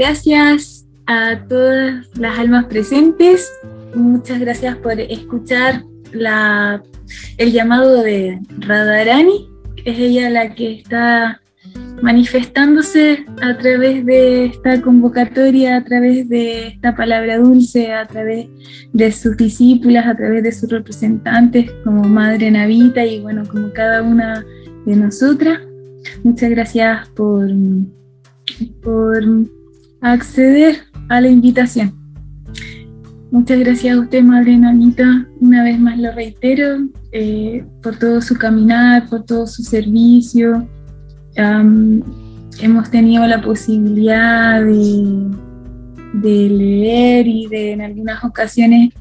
Gracias a todas las almas presentes. Muchas gracias por escuchar el llamado de Radharani. Es ella la que está manifestándose a través de esta convocatoria, a través de esta palabra dulce, a través de sus discípulas, a través de sus representantes como Madre Navita y bueno, como cada una de nosotras. Muchas gracias por, por acceder a la invitación. Muchas gracias a usted, Madre Nanita. Una vez más lo reitero, eh, por todo su caminar, por todo su servicio. hemos tenido la posibilidad de, de, leer y de en algunas ocasiones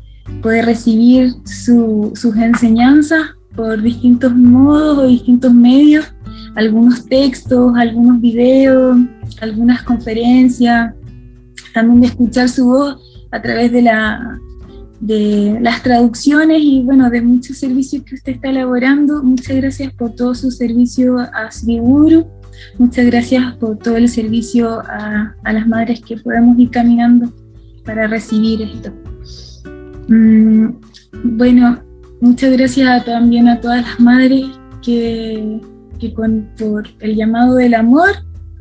poder recibir sus enseñanzas por distintos modos o distintos medios, algunos textos, algunos videos, algunas conferencias, también de escuchar su voz a través de, la, de las traducciones y bueno, de muchos servicios que usted está elaborando. Muchas gracias por todo su servicio a Sri Muchas gracias por todo el servicio a, a, las madres que podemos ir caminando para recibir esto. Mm, bueno, muchas gracias también a todas las madres que, que por el llamado del amor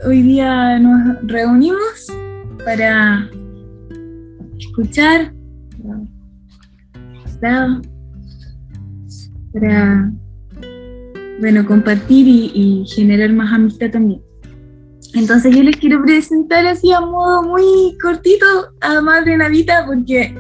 hoy día nos reunimos para escuchar, para, bueno, compartir y, generar más amistad también. Entonces yo les quiero presentar así a modo muy cortito a Madre Navita porque,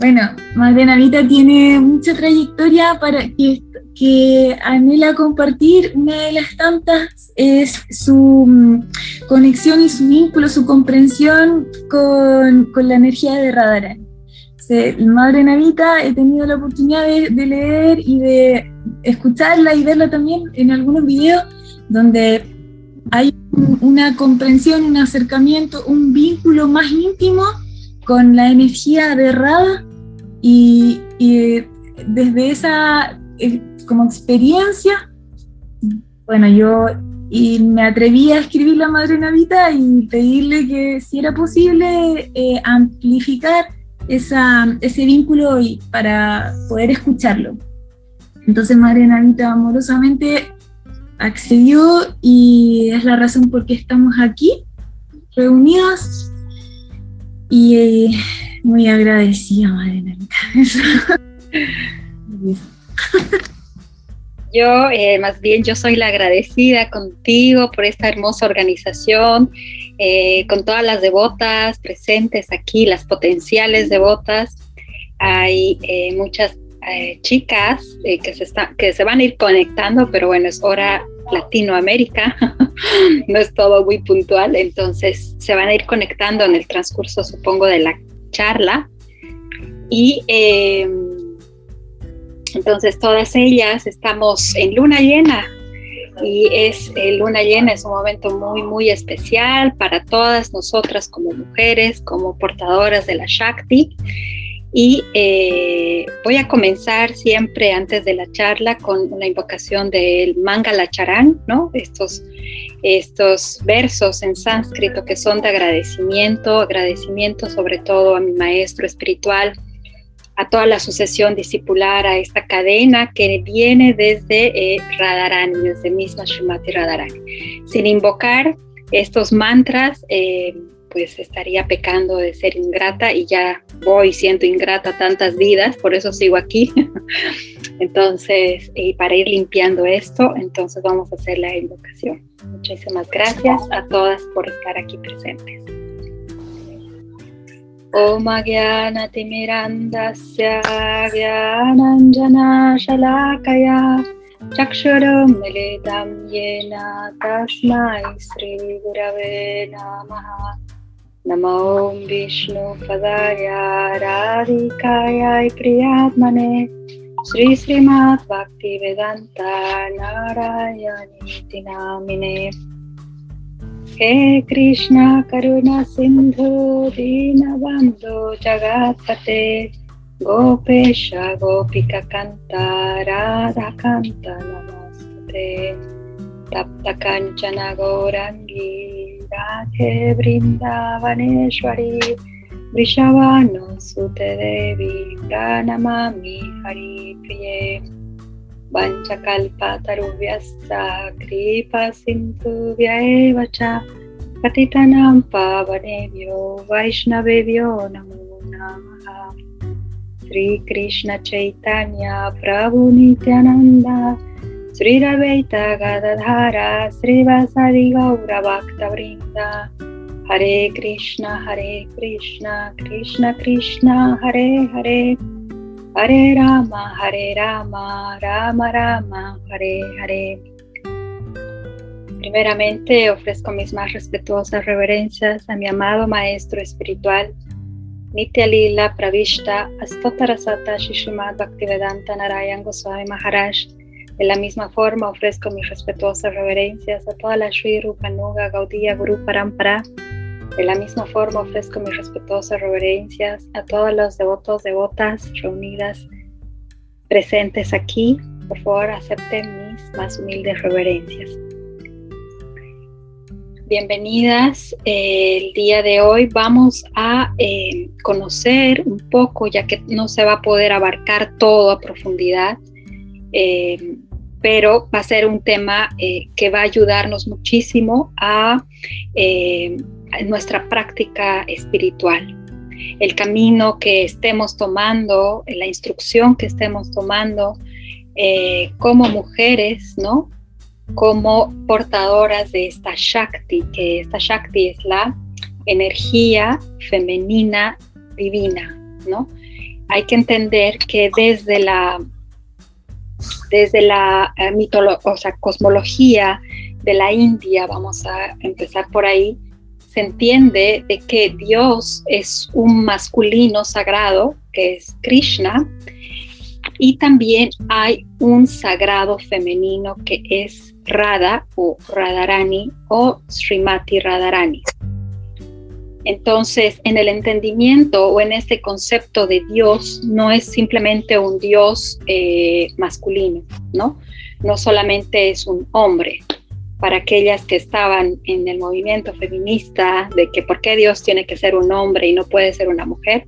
bueno, Madre Navita tiene mucha trayectoria para que que anhela compartir, una de las tantas es su mm, conexión y su vínculo, su comprensión con, con la energía de Radharani. Madre Navita he tenido la oportunidad de, de, leer y de escucharla y verla también en algunos videos donde hay una comprensión, un acercamiento, un vínculo más íntimo con la energía de Radha y, y desde esa eh, como experiencia, bueno, yo y me atreví a escribir la Madre Navita y pedirle que si era posible eh, amplificar esa, ese vínculo y para poder escucharlo. Entonces Madre Navita amorosamente accedió y es la razón por qué estamos aquí reunidos y eh, muy agradecida Madre Navita. Yo, eh, más bien, yo soy la agradecida contigo por esta hermosa organización, eh, con todas las devotas presentes aquí, las potenciales devotas. Hay eh, muchas chicas que, se que se van a ir conectando, pero bueno, es hora Latinoamérica, no es todo muy puntual, entonces se van a ir conectando en el transcurso, supongo, de la charla. Y entonces todas ellas estamos en luna llena y es eh, luna llena es un momento muy muy especial para todas nosotras como mujeres, como portadoras de la Shakti. Y eh, voy a comenzar siempre antes de la charla con una invocación del Mangala Charan, ¿no? Estos, estos versos en sánscrito que son de agradecimiento, agradecimiento sobre todo a mi maestro espiritual, a toda la sucesión discipular, a esta cadena que viene desde eh, Radharani, desde misma Shumati Radharani. Sin invocar estos mantras, eh, pues estaría pecando de ser ingrata y ya voy siendo ingrata tantas vidas, por eso sigo aquí. entonces, y para ir limpiando esto, entonces vamos a hacer la invocación. Muchísimas gracias a todas por estar aquí presentes. ओम ज्ञानञ्जनाशलाकया चक्षुरुन्मिलितं येन तस्मै श्रीगुरवे नमः। नमो विष्णुपदाय राधिकाय प्रियात्मने श्री नारायणीति नामिने। हे कृष्ण कृष्णा करुणसिन्धु दीनबन्धु जगत्पते। गोपेश गोपिककन्त राधाकान्त गोपिककन्ताराधाकन्तनमस्ते तप्तकञ्चन गौरङ्गी राधे वृन्दावनेश्वरी वृषवानुसुते देवी प्र हरिप्रिये। पञ्चकल्पतरुव्यस्तः कृपासिन्धुव्यैव च पतितनां पावनेभ्यो वैष्णवेभ्यो नमो नमः। श्रीकृष्णचैतन्यप्रभुनित्यानन्द श्रीरवैता गदधारा श्रीवासरि गौरवाक्तवृन्द हरे कृष्ण हरे कृष्ण कृष्ण कृष्ण, हरे Hare. Hare Rama Hare Rama Rama Rama Hare Hare Primeramente ofrezco mis más respetuosas reverencias a mi amado Maestro Espiritual Nitya Lila Pravishta Astotarasata Shishimad Bhaktivedanta Narayan Goswami Maharaj. De la misma forma ofrezco mis respetuosas reverencias a toda la Sri Rupanuga Gaudiya Guru Parampara. De la misma forma ofrezco mis respetuosas reverencias a todos los devotos, devotas reunidas presentes aquí. Por favor, acepten mis más humildes reverencias. Bienvenidas. el día de hoy vamos a eh, conocer un poco, ya que no se va a poder abarcar todo a profundidad, eh, pero va a ser un tema eh, que va a ayudarnos muchísimo a, a nuestra práctica espiritual. El camino que estemos tomando, la instrucción que estemos tomando como mujeres, ¿no? como portadoras de esta Shakti, que esta Shakti es la energía femenina divina, ¿no? Hay que entender que desde la, desde la eh, o sea, cosmología de la India, vamos a empezar por ahí, se entiende de que Dios es un masculino sagrado, que es Krishna, y también hay un sagrado femenino que es Radha o Radharani o Srimati Radharani. Entonces, en el entendimiento o en este concepto de Dios, no es simplemente un Dios eh, masculino, ¿no? No solamente es un hombre. Para aquellas que estaban en el movimiento feminista de que por qué Dios tiene que ser un hombre y no puede ser una mujer,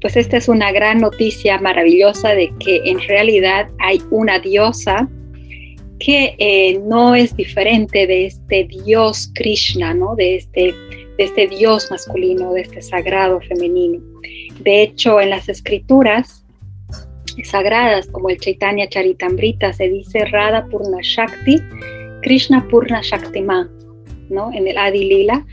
pues esta es una gran noticia maravillosa de que en realidad hay una diosa que eh, no es diferente de este Dios Krishna, ¿no? de, este, de este Dios masculino, de este sagrado femenino. De hecho, en las escrituras sagradas, como el Chaitanya Charitamrita, se dice Radha Purna Shakti, Krishna Purna Shaktiman, ¿no? en el Adi Lila.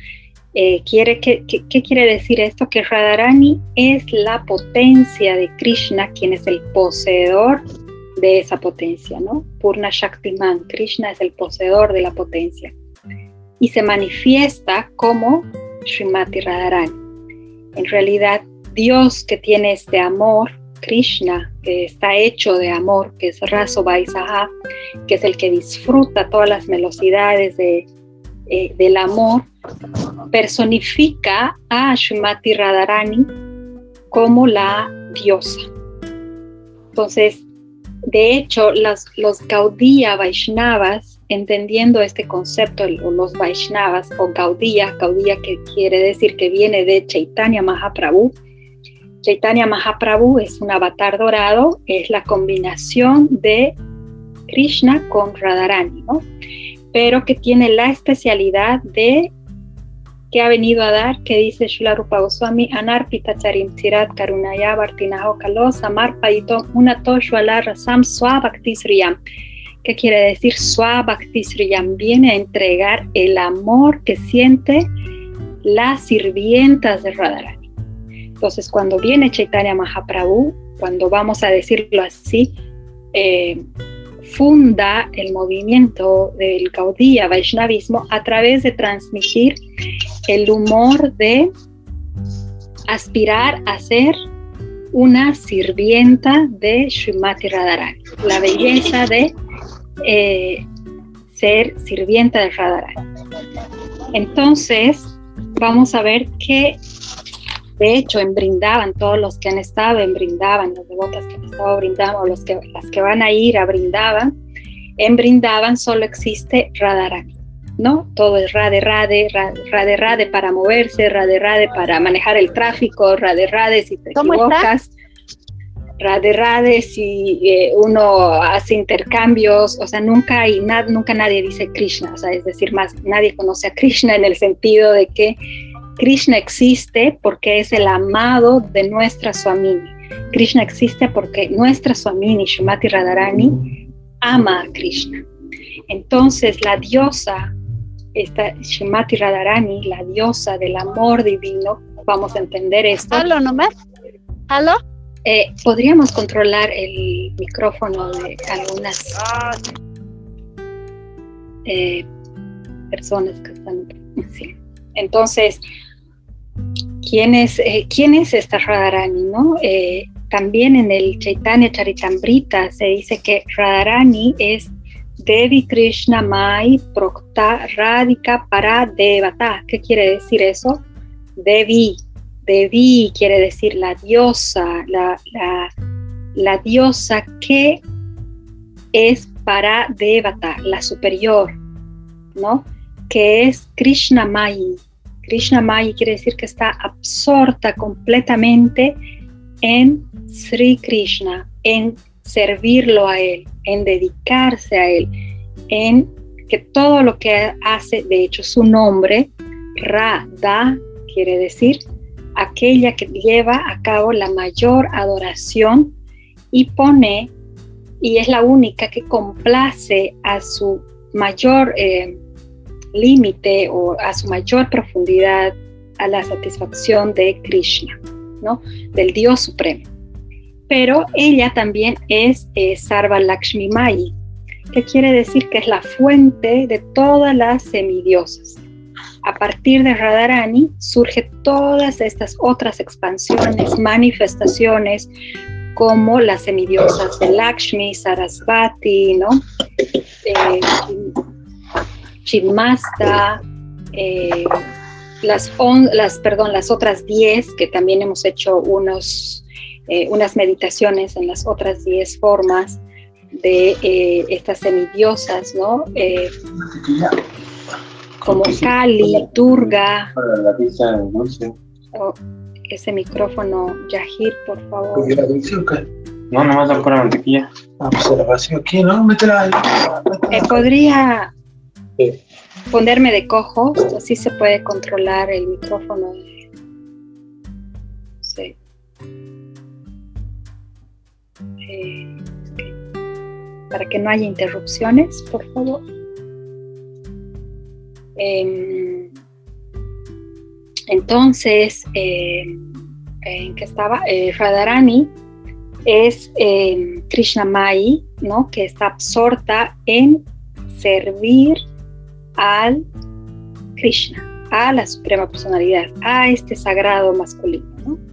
Eh, quiere ¿Qué quiere decir esto? Que Radharani es la potencia de Krishna, quien es el poseedor de esa potencia, ¿no? Purna Shaktiman, Krishna es el poseedor de la potencia y se manifiesta como Srimati Radharani. En realidad, Dios que tiene este amor, Krishna, que está hecho de amor, que es Raso Vaisaha, que es el que disfruta todas las velocidades de, eh, del amor, personifica a Srimati Radharani como la diosa. Entonces, de hecho, los Gaudiya Vaishnavas, entendiendo este concepto, los Vaishnavas o Gaudiya, Gaudiya que quiere decir que viene de Chaitanya Mahaprabhu, Chaitanya Mahaprabhu es un avatar dorado, es la combinación de Krishna con Radharani, ¿no? pero que tiene la especialidad de que ha venido a dar, que dice Shula Rupa Goswami, Anarpita Charim Tirat Karunaya Bartinaho Kalo Samar Paitom Unato Rasam Swabhaktisriyam. ¿Qué quiere decir Swabhaktisriyam? Viene a entregar el amor que siente las sirvientas de Radharani. Entonces, cuando viene Chaitanya Mahaprabhu, cuando vamos a decirlo así, eh, funda el movimiento del Gaudiya Vaishnavismo a través de transmitir el humor de aspirar a ser una sirvienta de Srimati Radharani, la belleza de eh, ser sirvienta de Radharani. Entonces, vamos a ver que, de hecho, en Brindaban, todos los que han estado en Brindaban, los devotas que han estado brindando, los que, las que van a ir a Brindaban, en Brindaban solo existe Radharani. ¿no? Todo es rade, rade, rade, rade para moverse, rade, rade para manejar el tráfico, rade, rade si te equivocas, rade, rade si eh, uno hace intercambios, o sea, nunca hay, nunca nadie dice Krishna, o sea, es decir, más nadie conoce a Krishna en el sentido de que Krishna existe porque es el amado de nuestra Swamini. Krishna existe porque nuestra Swamini, Shumati Radharani, ama a Krishna. Entonces, la diosa esta Shimati Radharani, la diosa del amor divino, vamos a entender esto. ¿Aló nomás? ¿Aló? Eh, Podríamos controlar el micrófono de algunas eh, personas que están. Sí. Entonces, ¿quién es, eh, ¿quién es esta Radharani? No? también en el Chaitanya Charitamrita se dice que Radharani es Devi Krishna Mai Prokta Radhika Para Devata. ¿Qué quiere decir eso? Devi. Devi quiere decir la diosa, la, la, diosa que es para Devata, la superior, ¿no? Que es Krishna Mai. Krishna Mai quiere decir que está absorta completamente en Sri Krishna, en servirlo a Él, en dedicarse a Él, en que todo lo que hace, de hecho su nombre, Ra-Da, quiere decir aquella que lleva a cabo la mayor adoración y pone, y es la única que complace a su mayor eh, límite o a su mayor profundidad a la satisfacción de Krishna, ¿no? del Dios Supremo pero ella también es eh, Sarva Lakshmi Mai, que quiere decir que es la fuente de todas las semidiosas. A partir de Radharani surgen todas estas otras expansiones, manifestaciones, como las semidiosas de Lakshmi, Sarasvati, ¿no? Eh, eh las, las, perdón, las otras 10, que también hemos hecho unos eh, unas meditaciones en las otras 10 formas de eh, estas semidiosas, ¿no? Eh, como Kali, Durga. Oh, ese micrófono, Yahir, por favor. No, nomás la pura mantequilla. Ah, pues la vacío aquí, ¿no? Métela ahí. podría ponerme de cojo, así se puede controlar el micrófono. Sí. para que no haya interrupciones, por favor. Em, entonces, em, ¿en qué estaba? Eh, Radharani es eh, Krishna Mai, ¿no? que está absorta en servir al Krishna, a la Suprema Personalidad, a este sagrado masculino. ¿no?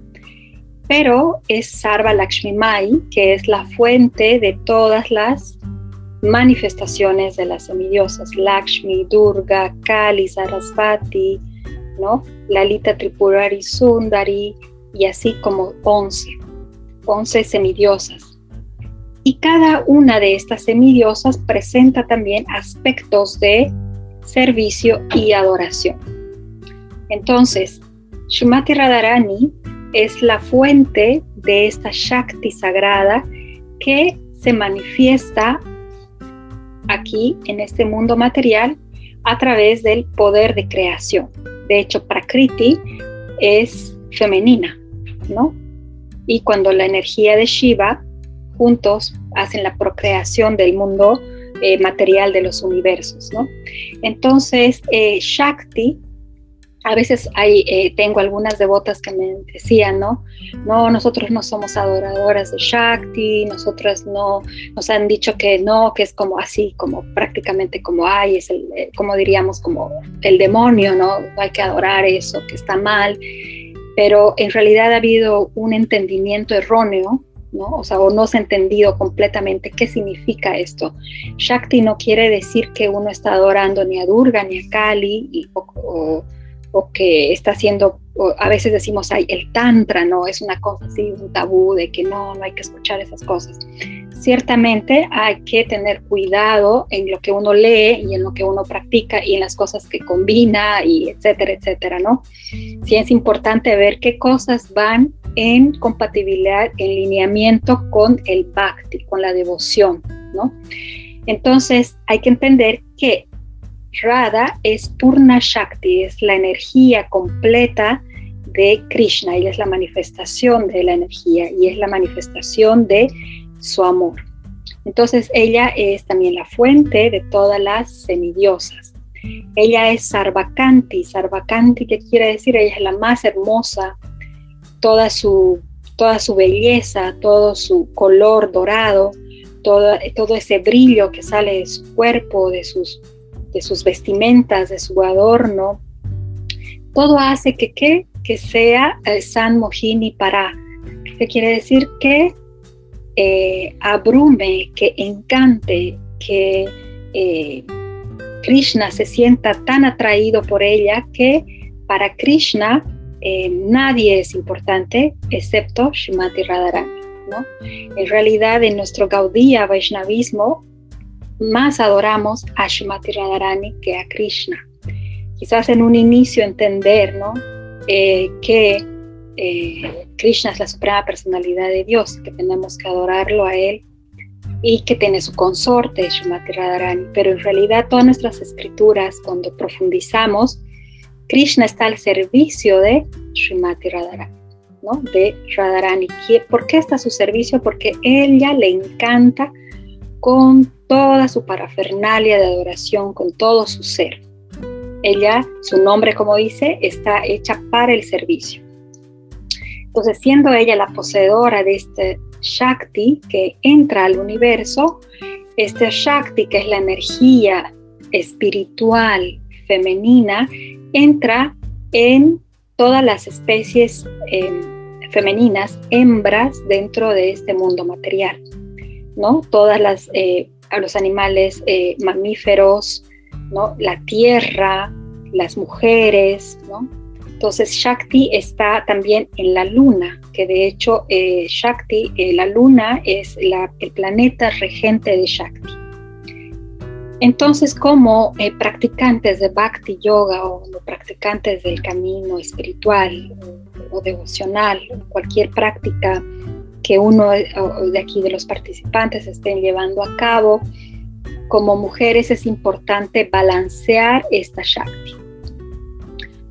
pero es Sarva Lakshmi Mai, que es la fuente de todas las manifestaciones de las semidiosas, Lakshmi, Durga, Kali, Sarasvati, ¿no? Lalita Tripurari Sundari, y así como 11, 11 semidiosas. Y cada una de estas semidiosas presenta también aspectos de servicio y adoración. Entonces, Shumati Radharani es la fuente de esta Shakti sagrada que se manifiesta aquí en este mundo material a través del poder de creación. De hecho, Prakriti es femenina, ¿no? Y cuando la energía de Shiva juntos hacen la procreación del mundo eh, material de los universos, ¿no? Entonces, eh, Shakti a veces hay, eh, tengo algunas devotas que me decían, ¿no? No, nosotros no somos adoradoras de Shakti, nosotras no, nos han dicho que no, que es como así, como prácticamente como hay, es el, como diríamos, como el demonio. No hay que adorar eso, que está mal. pero en realidad ha habido un entendimiento erróneo, ¿no? O sea, o no se ha entendido completamente qué significa esto. Shakti no quiere decir que uno está adorando ni a Durga ni a Kali o que está haciendo, a veces decimos, ay, el tantra, ¿no? Es una cosa así, un tabú de que no, no hay que escuchar esas cosas. Ciertamente hay que tener cuidado en lo que uno lee y en lo que uno practica y en las cosas que combina y etcétera, etcétera, ¿no? Sí es importante ver qué cosas van en compatibilidad, en lineamiento con el bhakti, con la devoción, ¿no? Entonces hay que entender que Radha es Purna Shakti, es la energía completa de Krishna, y es la manifestación de la energía y es la manifestación de su amor. Entonces ella es también la fuente de todas las semidiosas. Ella es Sarvakanti, Sarvakanti que quiere decir ella es la más hermosa, toda su, toda su belleza, todo su color dorado, todo, todo ese brillo que sale de su cuerpo, de sus de sus vestimentas, de su adorno, todo hace que, que sea eh, San Mohini para, que quiere decir que eh, abrume, que encante, que eh, Krishna se sienta tan atraído por ella que para Krishna nadie es importante excepto Shrimati Radharani. ¿no? En realidad, en nuestro Gaudiya Vaishnavismo, más adoramos a Shrimati Radharani que a Krishna. Quizás en un inicio entender ¿no? Eh, que eh, Krishna es la suprema personalidad de Dios, que tenemos que adorarlo a Él y que tiene su consorte Shrimati Radharani. Pero en realidad todas nuestras escrituras, cuando profundizamos, Krishna está al servicio de Shrimati Radharani. ¿no? de Radharani. ¿Por qué está a su servicio? Porque ella le encanta con toda su parafernalia de adoración, con todo su ser. Ella, su nombre como dice, está hecha para el servicio. Entonces, siendo ella la poseedora de este Shakti que entra al universo, este Shakti, que es la energía espiritual femenina, entra en todas las especies em, femeninas, hembras, dentro de este mundo material. ¿no? Todas las eh, a los animales eh, mamíferos, ¿no? la tierra, las mujeres. ¿no? Entonces Shakti está también en la luna, que de hecho eh, Shakti, eh, la luna es el planeta regente de Shakti. Entonces, como practicantes de Bhakti Yoga o practicantes del camino espiritual o, o devocional, cualquier práctica que uno de aquí de los participantes estén llevando a cabo. Como mujeres es importante balancear esta Shakti.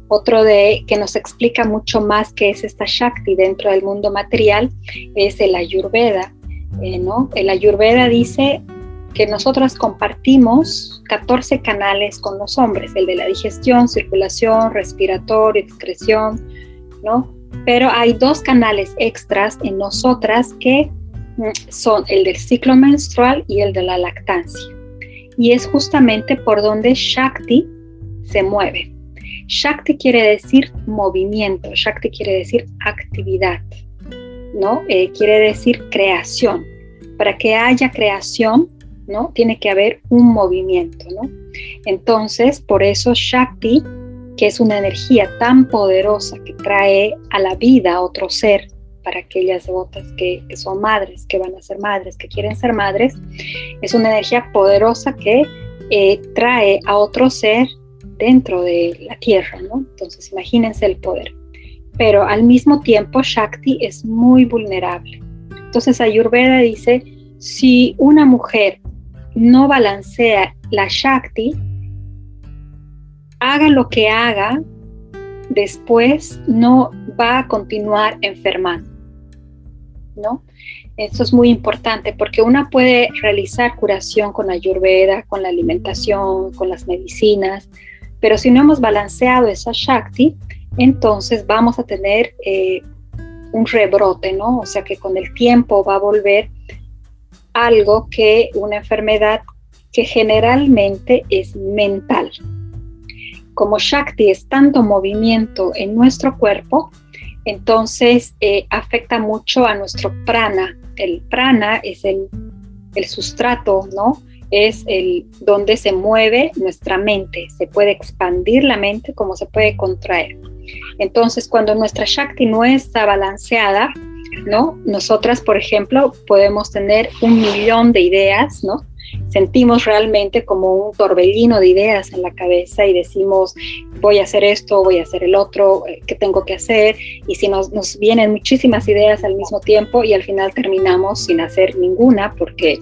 Otro de que nos explica mucho más qué es esta Shakti dentro del mundo material es el Ayurveda. Eh, ¿no? El Ayurveda dice que nosotras compartimos 14 canales con los hombres, el de la digestión, circulación, respiratorio, excreción, ¿no? pero hay dos canales extras en nosotras que mm, son el del ciclo menstrual y el de la lactancia. Y es justamente por donde Shakti se mueve. Shakti quiere decir movimiento, Shakti quiere decir actividad, ¿no? Eh, quiere decir creación. Para que haya creación, ¿no? Tiene que haber un movimiento. Entonces, por eso Shakti que es una energía tan poderosa que trae a la vida otro ser para aquellas devotas que, son madres, que van a ser madres, que quieren ser madres, es una energía poderosa que eh, trae a otro ser dentro de la tierra. Entonces imagínense el poder. Pero al mismo tiempo Shakti es muy vulnerable. Entonces Ayurveda dice, si una mujer no balancea la Shakti, haga lo que haga, después no va a continuar enfermando. ¿No? Esto es muy importante porque una puede realizar curación con ayurveda, con la alimentación, con las medicinas, pero si no hemos balanceado esa Shakti, entonces vamos a tener eh, un rebrote, ¿no? O sea que con el tiempo va a volver algo que una enfermedad que generalmente es mental, como Shakti es tanto movimiento en nuestro cuerpo, entonces eh, afecta mucho a nuestro prana. El prana es el, el sustrato, ¿no? Es el donde se mueve nuestra mente. Se puede expandir la mente como se puede contraer. Entonces, cuando nuestra Shakti no está balanceada, ¿no? Nosotras, por ejemplo, podemos tener un millón de ideas, ¿no? Sentimos realmente como un torbellino de ideas en la cabeza y decimos, voy a hacer esto, voy a hacer el otro, eh, ¿qué tengo que hacer? Y si nos, nos vienen muchísimas ideas al mismo tiempo y al final terminamos sin hacer ninguna porque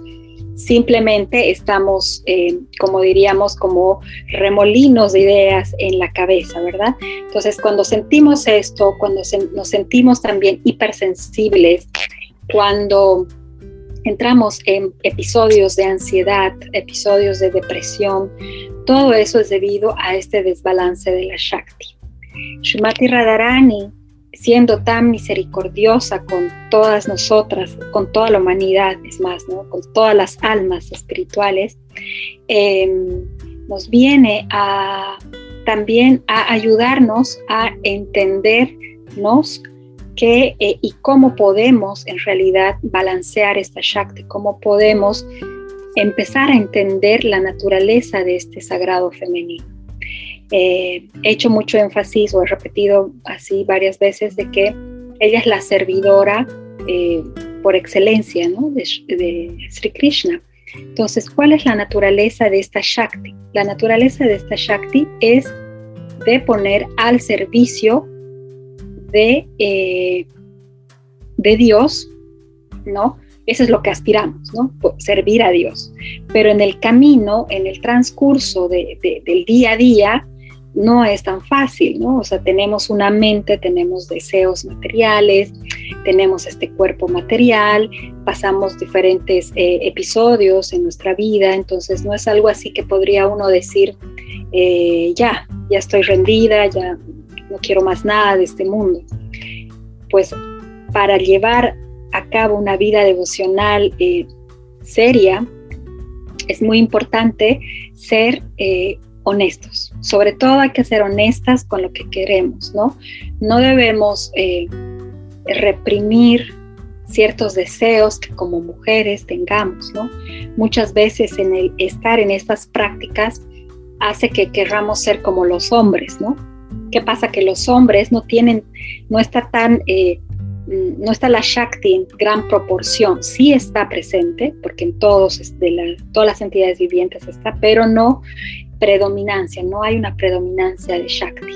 simplemente estamos, eh, como diríamos, como remolinos de ideas en la cabeza, ¿verdad? Entonces, cuando sentimos esto, cuando nos sentimos también hipersensibles, cuando entramos en episodios de ansiedad, episodios de depresión, todo eso es debido a este desbalance de la Shakti. Shumati Radharani siendo tan misericordiosa con todas nosotras, con toda la humanidad, es más, con todas las almas espirituales, em, nos viene también a ayudarnos a entendernos qué eh, y cómo podemos en realidad balancear esta Shakti, cómo podemos empezar a entender la naturaleza de este sagrado femenino. Eh, he hecho mucho énfasis o he repetido así varias veces de que ella es la servidora eh, por excelencia de Sri Krishna. Entonces, ¿cuál es la naturaleza de esta Shakti? La naturaleza de esta Shakti es de poner al servicio de, eh, de Dios, ¿no? Eso es lo que aspiramos, ¿no? Servir a Dios. Pero en el camino, en el transcurso del día a día, no es tan fácil, ¿no? O sea, tenemos una mente, tenemos deseos materiales, tenemos este cuerpo material, pasamos diferentes eh, episodios en nuestra vida, entonces no es algo así que podría uno decir, eh, ya, ya estoy rendida, ya no quiero más nada de este mundo. Pues para llevar a cabo una vida devocional eh, seria, es muy importante ser honestos. Sobre todo hay que ser honestas con lo que queremos, ¿no? No debemos eh, reprimir ciertos deseos que como mujeres tengamos, ¿no? Muchas veces en el estar en estas prácticas hace que querramos ser como los hombres, ¿no? ¿Qué pasa? Que los hombres no tienen, no está tan, eh, no está la Shakti en gran proporción, sí está presente, porque en todos, de la, todas las entidades vivientes está, pero no predominancia, no hay una predominancia de Shakti.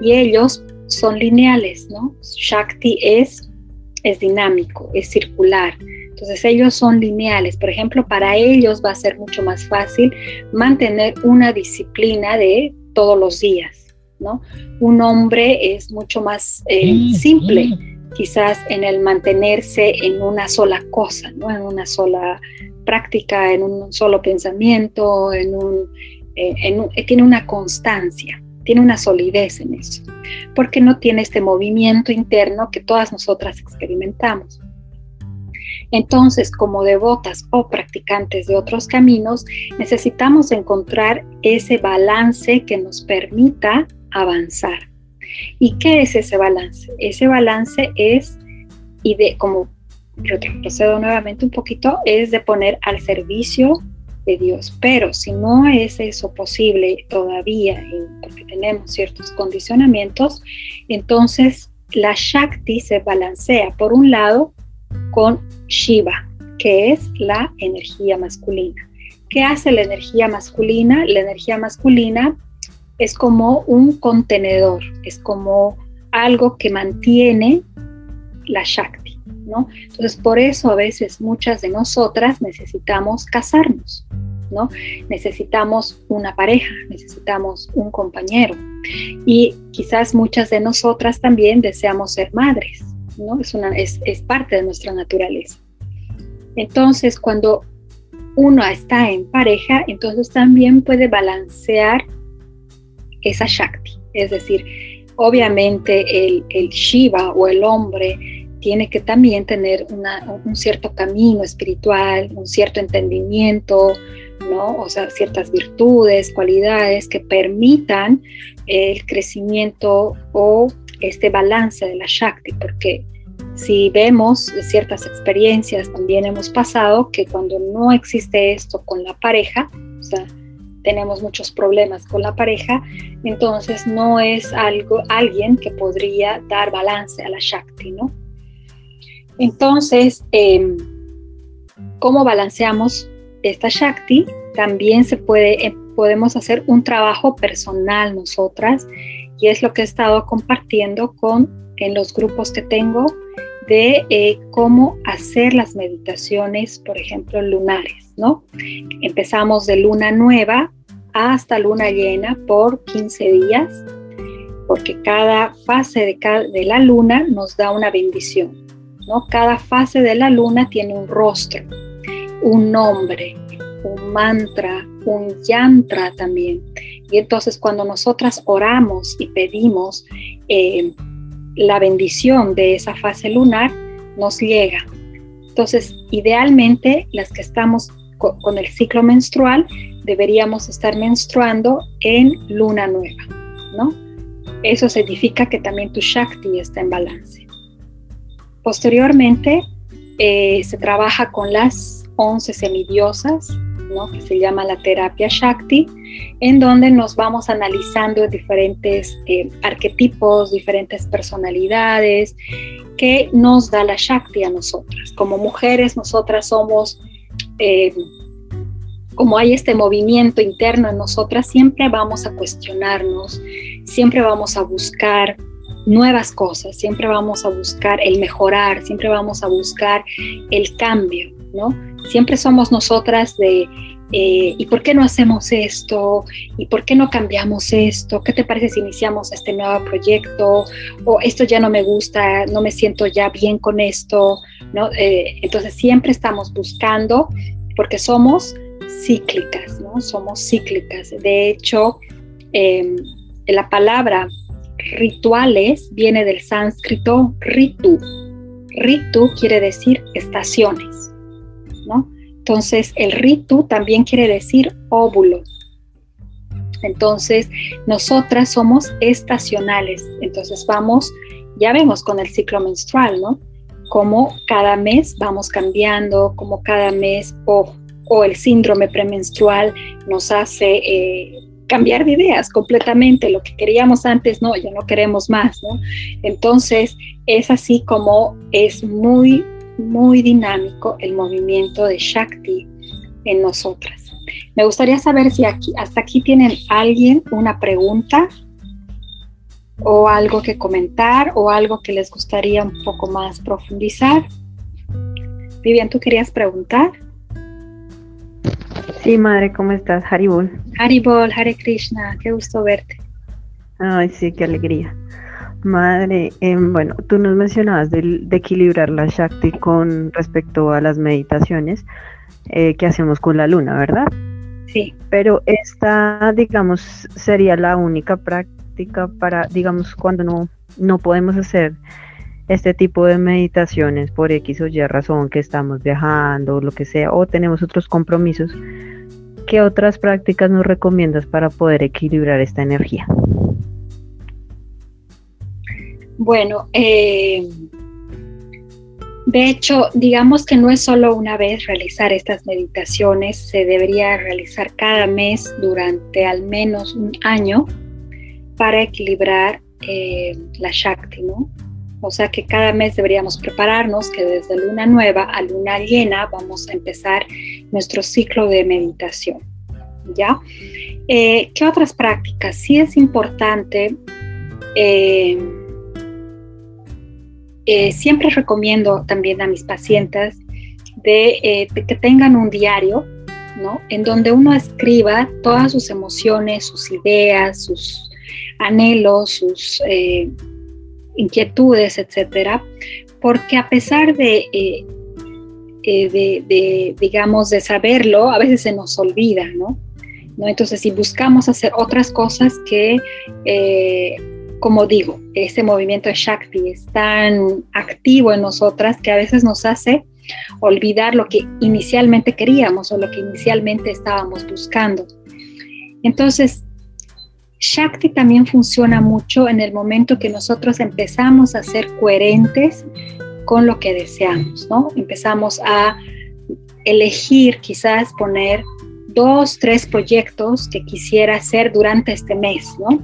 Y ellos son lineales, ¿no? Shakti es, es dinámico, es circular. Entonces ellos son lineales. Por ejemplo, para ellos va a ser mucho más fácil mantener una disciplina de todos los días, ¿no? Un hombre es mucho más eh, simple, quizás en el mantenerse en una sola cosa, ¿no? En una sola práctica, en un solo pensamiento, en un, eh, eh, tiene una constancia, tiene una solidez en eso, porque no tiene este movimiento interno que todas nosotras experimentamos. Entonces, como devotas o practicantes de otros caminos, necesitamos encontrar ese balance que nos permita avanzar. ¿Y qué es ese balance? Ese balance es, y de como retrocedo nuevamente un poquito, es de poner al servicio de Dios. Pero si no es eso posible todavía, porque tenemos ciertos condicionamientos, entonces la Shakti se balancea por un lado con Shiva, que es la energía masculina. ¿Qué hace la energía masculina? La energía masculina es como un contenedor, es como algo que mantiene la Shakti. Entonces, por eso a veces muchas de nosotras necesitamos casarnos, ¿no? Necesitamos una pareja, necesitamos un compañero. Y quizás muchas de nosotras también deseamos ser madres, ¿no? Es, una, es, es parte de nuestra naturaleza. Entonces, cuando uno está en pareja, entonces también puede balancear esa Shakti. Es decir, obviamente el, el Shiva o el hombre tiene que también tener un cierto camino espiritual, un cierto entendimiento, ¿no? O sea, ciertas virtudes, cualidades que permitan el crecimiento o este balance de la Shakti, porque si vemos ciertas experiencias, también hemos pasado que cuando no existe esto con la pareja, o sea, tenemos muchos problemas con la pareja, entonces no es algo, alguien que podría dar balance a la Shakti, ¿no? Entonces, em, ¿cómo balanceamos esta Shakti? También se puede, em, podemos hacer un trabajo personal nosotras y es lo que he estado compartiendo con en los grupos que tengo de eh, cómo hacer las meditaciones, por ejemplo, lunares, ¿no? Empezamos de luna nueva hasta luna llena por 15 días, porque cada fase de, de la luna nos da una bendición, ¿no? Cada fase de la luna tiene un rostro, un nombre, un mantra, un yantra también. Y entonces cuando nosotras oramos y pedimos eh, la bendición de esa fase lunar, nos llega. Entonces, idealmente, las que estamos con el ciclo menstrual, deberíamos estar menstruando en luna nueva, ¿no? Eso significa que también tu Shakti está en balance. Posteriormente, eh, se trabaja con las 11 semidiosas, que se llama la terapia Shakti, en donde nos vamos analizando diferentes eh, arquetipos, diferentes personalidades que nos da la Shakti a nosotras. Como mujeres, nosotras somos, eh, como hay este movimiento interno en nosotras, siempre vamos a cuestionarnos, siempre vamos a buscar nuevas cosas, siempre vamos a buscar el mejorar, siempre vamos a buscar el cambio, ¿no? Siempre somos nosotras de, eh, ¿y por qué no hacemos esto? ¿Y por qué no cambiamos esto? ¿Qué te parece si iniciamos este nuevo proyecto? ¿O esto ya no me gusta, no me siento ya bien con esto? ¿no? Eh, entonces siempre estamos buscando, porque somos cíclicas, ¿no? Somos cíclicas. De hecho, em, la palabra rituales viene del sánscrito ritu. Ritu quiere decir estaciones. Entonces, el ritu también quiere decir óvulo. Entonces, nosotras somos estacionales. Entonces, vamos, ya vemos con el ciclo menstrual, ¿no? Como cada mes vamos cambiando, como cada mes o, el síndrome premenstrual nos hace eh, cambiar de ideas completamente. Lo que queríamos antes, no, ya no queremos más, ¿no? Entonces, es así como es muy muy dinámico el movimiento de Shakti en nosotras. Me gustaría saber si aquí, hasta aquí tienen alguien una pregunta o algo que comentar o algo que les gustaría un poco más profundizar. Vivian, ¿tú querías preguntar? Sí, madre, ¿cómo estás? Haribol. Haribol, Hare Krishna, qué gusto verte. Ay, sí, qué alegría. Madre, em, bueno, tú nos mencionabas de, equilibrar la Shakti con respecto a las meditaciones eh, que hacemos con la luna, ¿verdad? Sí. Pero esta, digamos, sería la única práctica para, digamos, cuando no, no podemos hacer este tipo de meditaciones por X o Y razón que estamos viajando lo que sea, o tenemos otros compromisos, ¿qué otras prácticas nos recomiendas para poder equilibrar esta energía? Bueno, eh, de hecho, digamos que no es solo una vez realizar estas meditaciones, se debería realizar cada mes durante al menos un año para equilibrar eh, la Shakti, ¿no? O sea que cada mes deberíamos prepararnos que desde luna nueva a luna llena vamos a empezar nuestro ciclo de meditación, ¿ya? Eh, ¿Qué otras prácticas? Sí es importante eh, siempre recomiendo también a mis pacientes eh, de, que tengan un diario, ¿no? En donde uno escriba todas sus emociones, sus ideas, sus anhelos, sus eh, inquietudes, etcétera, porque a pesar de, de, digamos, de saberlo, a veces se nos olvida, ¿no? ¿No? Entonces, si buscamos hacer otras cosas que como digo, ese movimiento de Shakti es tan activo en nosotras que a veces nos hace olvidar lo que inicialmente queríamos o lo que inicialmente estábamos buscando. Entonces, Shakti también funciona mucho en el momento que nosotros empezamos a ser coherentes con lo que deseamos, ¿no? Empezamos a elegir quizás poner dos, tres proyectos que quisiera hacer durante este mes, ¿no?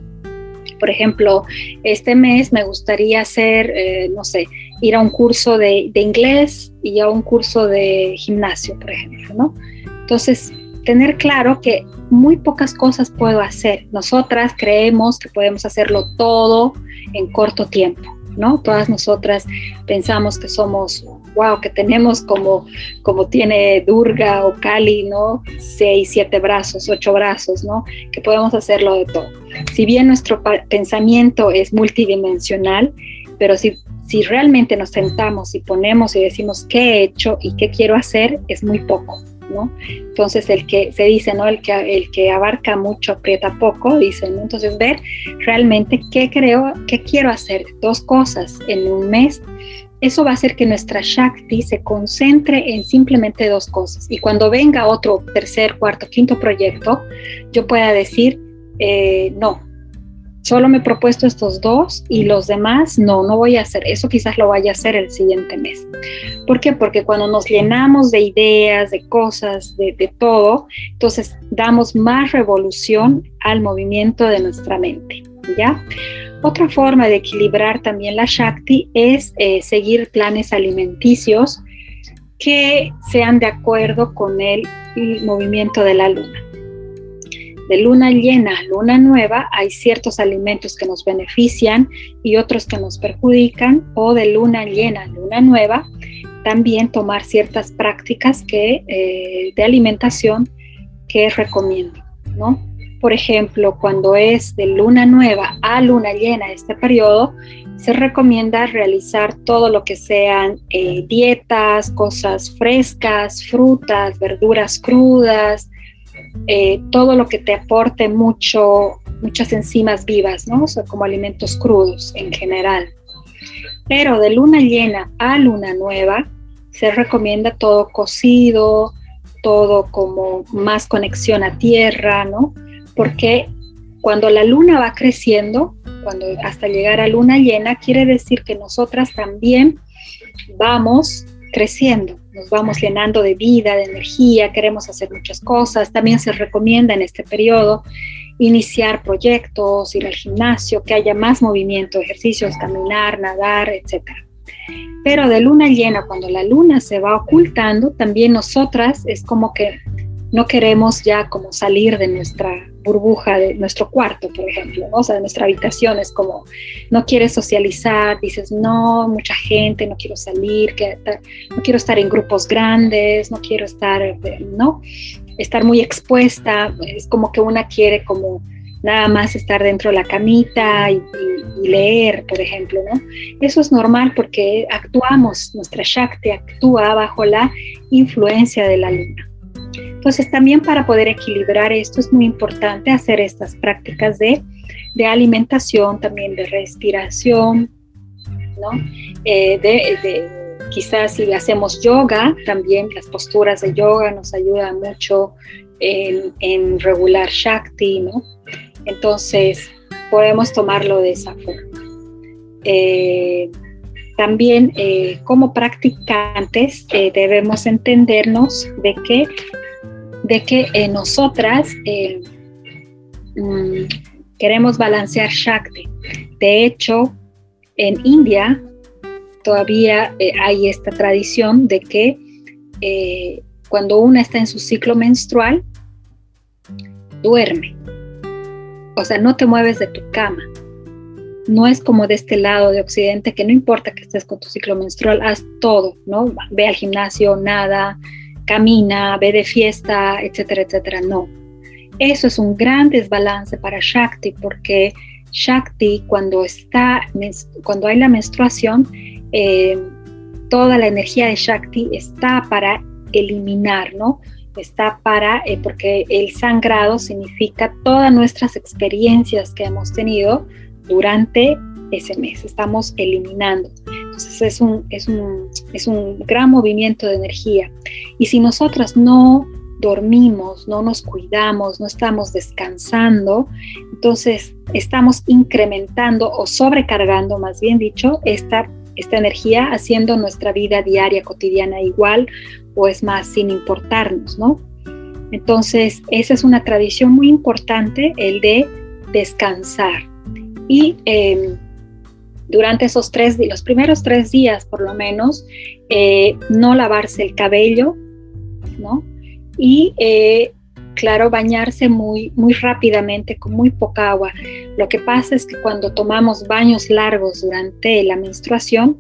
Por ejemplo, este mes me gustaría hacer, eh, no sé, ir a un curso de, inglés y a un curso de gimnasio, por ejemplo, ¿no? Entonces, tener claro que muy pocas cosas puedo hacer. Nosotras creemos que podemos hacerlo todo en corto tiempo, ¿no? Todas nosotras pensamos que somos, wow, que tenemos como, como tiene Durga o Kali, ¿no? Seis, siete brazos, ocho brazos, ¿no? Que podemos hacerlo de todo. Si bien nuestro pensamiento es multidimensional, pero si, si realmente nos sentamos y ponemos y decimos qué he hecho y qué quiero hacer, es muy poco. Entonces el que se dice, ¿no? El que, el que abarca mucho aprieta poco, dice, Entonces ver realmente qué creo, qué quiero hacer, dos cosas en un mes, eso va a hacer que nuestra Shakti se concentre en simplemente dos cosas. Y cuando venga otro tercer, cuarto, quinto proyecto, yo pueda decir, eh, no, solo me he propuesto estos dos y los demás no, no voy a hacer. Eso quizás lo vaya a hacer el siguiente mes. ¿Por qué? Porque cuando nos llenamos de ideas, de cosas, de, todo, entonces damos más revolución al movimiento de nuestra mente. ¿Ya? Otra forma de equilibrar también la Shakti es eh, seguir planes alimenticios que sean de acuerdo con el movimiento de la luna de luna llena a luna nueva hay ciertos alimentos que nos benefician y otros que nos perjudican, o de luna llena a luna nueva también tomar ciertas prácticas que, eh, de alimentación que recomiendo, ¿no? Por ejemplo, cuando es de luna nueva a luna llena este periodo, se recomienda realizar todo lo que sean eh, dietas, cosas frescas, frutas, verduras crudas, eh, todo lo que te aporte mucho, muchas enzimas vivas, ¿no? O como alimentos crudos en general. Pero de luna llena a luna nueva se recomienda todo cocido, todo como más conexión a tierra, ¿no? Porque cuando la luna va creciendo, cuando hasta llegar a luna llena, quiere decir que nosotras también vamos creciendo, nos vamos llenando de vida, de energía, queremos hacer muchas cosas. También se recomienda en este periodo iniciar proyectos, ir al gimnasio, que haya más movimiento, ejercicios, caminar, nadar, etc. Pero de luna llena, cuando la luna se va ocultando, también nosotras es como que no queremos ya como salir de nuestra burbuja, de nuestro cuarto, por ejemplo, o sea, de nuestra habitación, es como no quieres socializar, dices, no, mucha gente, no quiero salir, no quiero estar en grupos grandes, no quiero estar, ¿no? Estar muy expuesta, es como que una quiere como nada más estar dentro de la camita y, y, leer, por ejemplo, ¿no? Eso es normal porque actuamos, nuestra Shakti actúa bajo la influencia de la luna. Entonces también para poder equilibrar esto es muy importante hacer estas prácticas de, alimentación, también de respiración, ¿no? Eh, de, quizás si hacemos yoga, también las posturas de yoga nos ayudan mucho en, regular Shakti, ¿no? Entonces podemos tomarlo de esa forma. Eh, también eh, como practicantes debemos entendernos de que de que eh, nosotras eh, mm, queremos balancear Shakti. De hecho, en India todavía eh, hay esta tradición de que cuando una está en su ciclo menstrual, duerme. O sea, no te mueves de tu cama. No es como de este lado de Occidente, que no importa que estés con tu ciclo menstrual, haz todo, ¿no? Ve al gimnasio, nada, camina, ve de fiesta, etcétera, etcétera. No. Eso es un gran desbalance para Shakti porque Shakti cuando está, cuando hay la menstruación, eh, toda la energía de Shakti está para eliminar, ¿no? Está para, eh, porque el sangrado significa todas nuestras experiencias que hemos tenido durante ese mes, estamos eliminando. Es un, es un, es un gran movimiento de energía. Y si nosotras no dormimos, no nos cuidamos, no estamos descansando, entonces estamos incrementando o sobrecargando, más bien dicho, esta, esta energía haciendo nuestra vida diaria, cotidiana igual o es más sin importarnos, ¿no? Entonces, esa es una tradición muy importante, el de descansar. Y em, durante esos tres los primeros tres días por lo menos, eh, no lavarse el cabello, ¿no? Y eh, claro, bañarse muy, muy rápidamente con muy poca agua. Lo que pasa es que cuando tomamos baños largos durante la menstruación,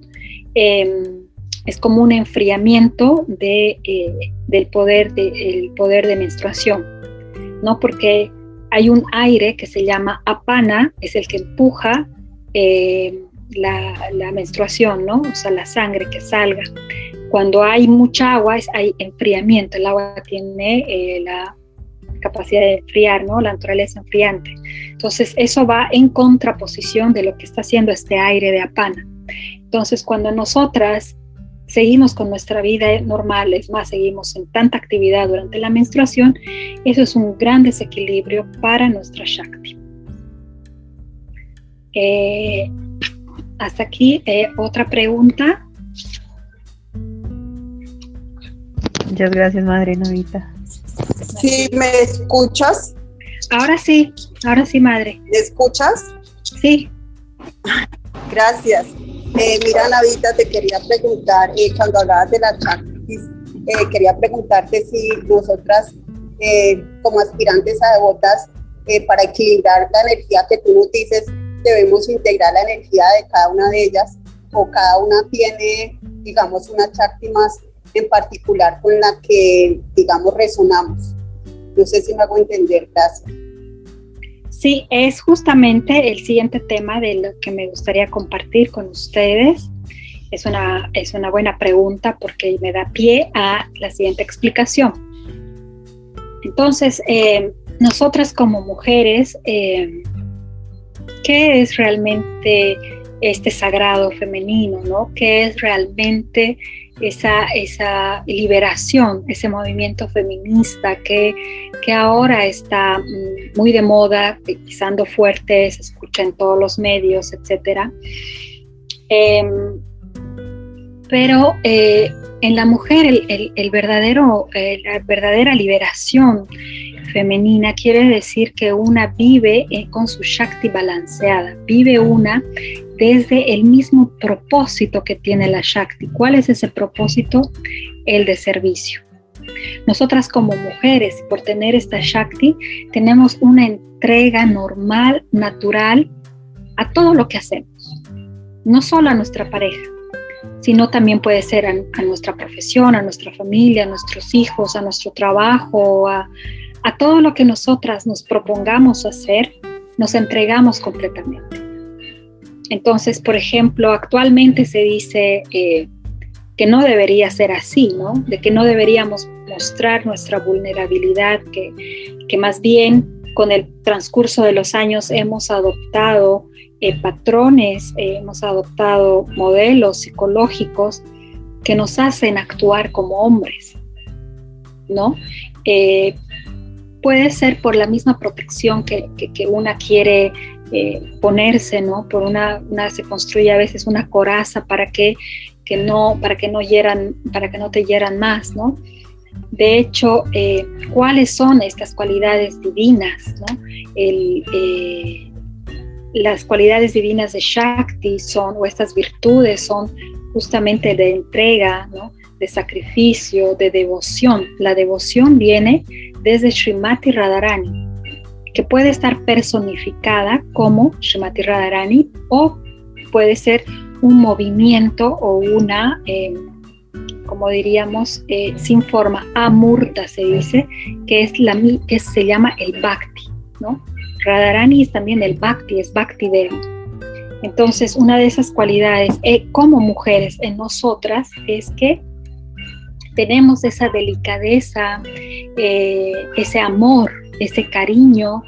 em, es como un enfriamiento de, eh, del poder de, poder de menstruación, ¿no? Porque hay un aire que se llama apana, es el que empuja em, la, menstruación, ¿no? O sea, la sangre que salga. Cuando hay mucha agua, hay enfriamiento. El agua tiene eh, la capacidad de enfriar, ¿no? La naturaleza enfriante. Entonces, eso va en contraposición de lo que está haciendo este aire de apana. Entonces, cuando nosotras seguimos con nuestra vida normal, es más, seguimos en tanta actividad durante la menstruación, eso es un gran desequilibrio para nuestra Shakti. Eh, hasta aquí, eh, otra pregunta. Muchas gracias, Madre Novita. ¿Sí me escuchas? Ahora sí, ahora sí, Madre. ¿Me escuchas? Sí. Gracias. Eh, mira, Navita, te quería preguntar, eh, cuando hablabas de la chaktis, quería preguntarte si nosotras, como aspirantes a devotas, para equilibrar la energía que tú nos dices, debemos integrar la energía de cada una de ellas o cada una tiene, digamos, una chakti más en particular con la que, digamos, resonamos. No sé si me hago entender, gracias. Sí, es justamente el siguiente tema de lo que me gustaría compartir con ustedes. Es una, es una buena pregunta porque me da pie a la siguiente explicación. Entonces, eh, nosotras como mujeres eh, qué es realmente este sagrado femenino, ¿no? ¿Qué es realmente esa, esa liberación, ese movimiento feminista que, que ahora está mm, muy de moda, pisando fuerte, se escucha en todos los medios, etc. Em, pero eh, en la mujer el, verdadero, eh, la verdadera liberación femenina quiere decir que una vive eh, con su Shakti balanceada, vive una desde el mismo propósito que tiene la Shakti. ¿Cuál es ese propósito? El de servicio. Nosotras como mujeres, por tener esta Shakti, tenemos una entrega normal, natural, a todo lo que hacemos, no solo a nuestra pareja, sino también puede ser a, nuestra profesión, a nuestra familia, a nuestros hijos, a nuestro trabajo, a, a todo lo que nosotras nos propongamos hacer, nos entregamos completamente. Entonces, por ejemplo, actualmente se dice eh, que no debería ser así, ¿no? De que no deberíamos mostrar nuestra vulnerabilidad, que, que más bien con el transcurso de los años hemos adoptado eh, patrones, eh, hemos adoptado modelos psicológicos que nos hacen actuar como hombres, ¿no? Puede ser por la misma protección que, una quiere eh, ponerse, ¿no? Por una, se construye a veces una coraza para que, no, para que no para que no te hieran más, ¿no? De hecho, eh, ¿cuáles son estas cualidades divinas, ¿no? Eh, las cualidades divinas de Shakti son, o estas virtudes son justamente de entrega, ¿no? De sacrificio, de devoción. La devoción viene desde Srimati Radharani, que puede estar personificada como Srimati Radharani o puede ser un movimiento o una, em, como diríamos, eh, sin forma, amurta se dice, que, es la, que se llama el bhakti, ¿no? Radharani es también el bhakti, es bhakti devi. Entonces, una de esas cualidades eh, como mujeres en nosotras es que tenemos esa delicadeza, eh, ese amor, ese cariño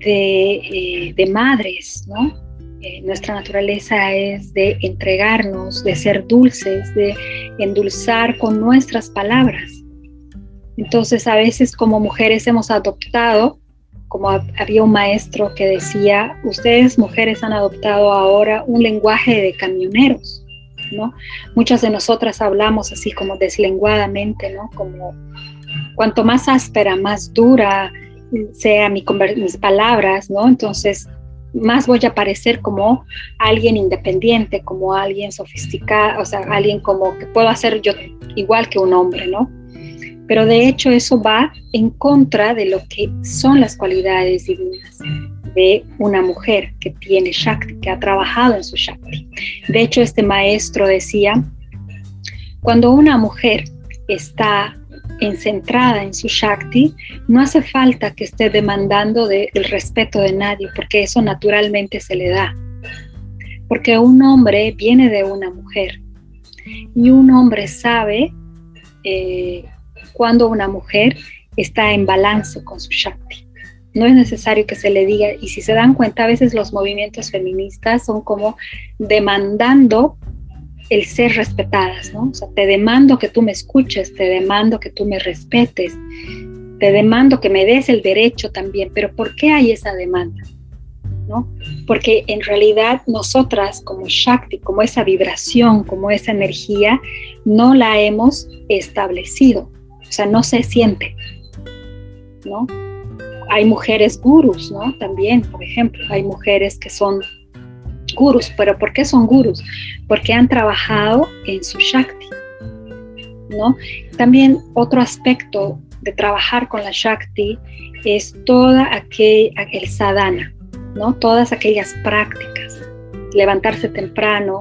de, eh, madres, ¿no? Eh, nuestra naturaleza es de entregarnos, de ser dulces, de endulzar con nuestras palabras. Entonces a veces como mujeres hemos adoptado, como había un maestro que decía, ustedes mujeres han adoptado ahora un lenguaje de camioneros, Muchas de nosotras hablamos así como deslenguadamente, ¿no? Como cuanto más áspera, más dura sea mi, mis palabras, ¿no? Entonces más voy a parecer como alguien independiente, como alguien sofisticado, o sea, alguien como que puedo hacer yo igual que un hombre, ¿no? Pero de hecho eso va en contra de lo que son las cualidades divinas de una mujer que tiene Shakti, que ha trabajado en su Shakti. De hecho, este maestro decía, cuando una mujer está encentrada en su Shakti, no hace falta que esté demandando el respeto de nadie, porque eso naturalmente se le da. Porque un hombre viene de una mujer y un hombre sabe eh, cuando una mujer está en balance con su Shakti. No es necesario que se le diga, y si se dan cuenta, a veces los movimientos feministas son como demandando el ser respetadas, ¿no? O sea, te demando que tú me escuches, te demando que tú me respetes, te demando que me des el derecho también, pero ¿por qué hay esa demanda? ¿No? Porque en realidad nosotras como Shakti, como esa vibración, como esa energía, no la hemos establecido, o sea, no se siente, ¿no? Hay mujeres gurus, ¿no? También, por ejemplo, hay mujeres que son gurus, pero ¿por qué son gurus? Porque han trabajado en su Shakti, ¿no? También otro aspecto de trabajar con la Shakti es toda aquel, el sadhana, ¿no? Todas aquellas prácticas, levantarse temprano,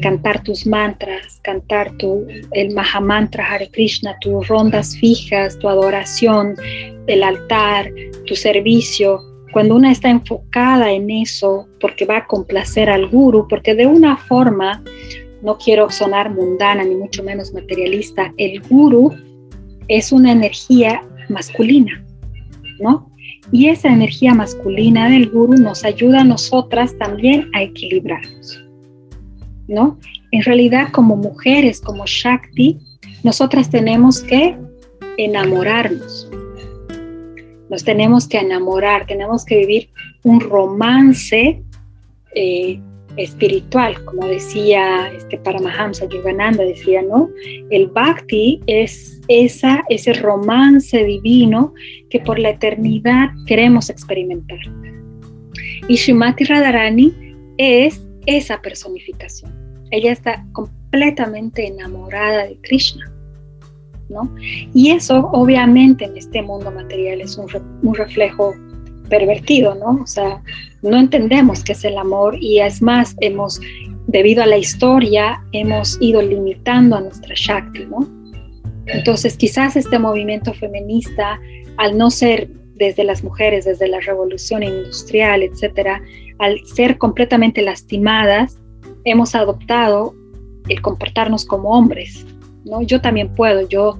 cantar tus mantras, cantar tu, el Mahamantra Hare Krishna, tus rondas fijas, tu adoración, el altar, tu servicio, cuando una está enfocada en eso, porque va a complacer al guru, porque de una forma, no quiero sonar mundana ni mucho menos materialista, el guru es una energía masculina, ¿no? Y esa energía masculina del guru nos ayuda a nosotras también a equilibrarnos, ¿no? En realidad, como mujeres, como Shakti, nosotras tenemos que enamorarnos, nos tenemos que enamorar, tenemos que vivir un romance eh, espiritual, como decía este Paramahamsa Yogananda, decía, ¿no? El bhakti es esa, ese romance divino que por la eternidad queremos experimentar. Y Shrimati Radharani es esa personificación. Ella está completamente enamorada de Krishna. Y eso obviamente en este mundo material es un, reflejo pervertido, ¿no? O sea, no entendemos qué es el amor y es más, hemos, debido a la historia, hemos ido limitando a nuestra Shakti, ¿no? Entonces, quizás este movimiento feminista, al no ser desde las mujeres, desde la revolución industrial, etcétera, al ser completamente lastimadas, hemos adoptado el comportarnos como hombres, yo también puedo, yo,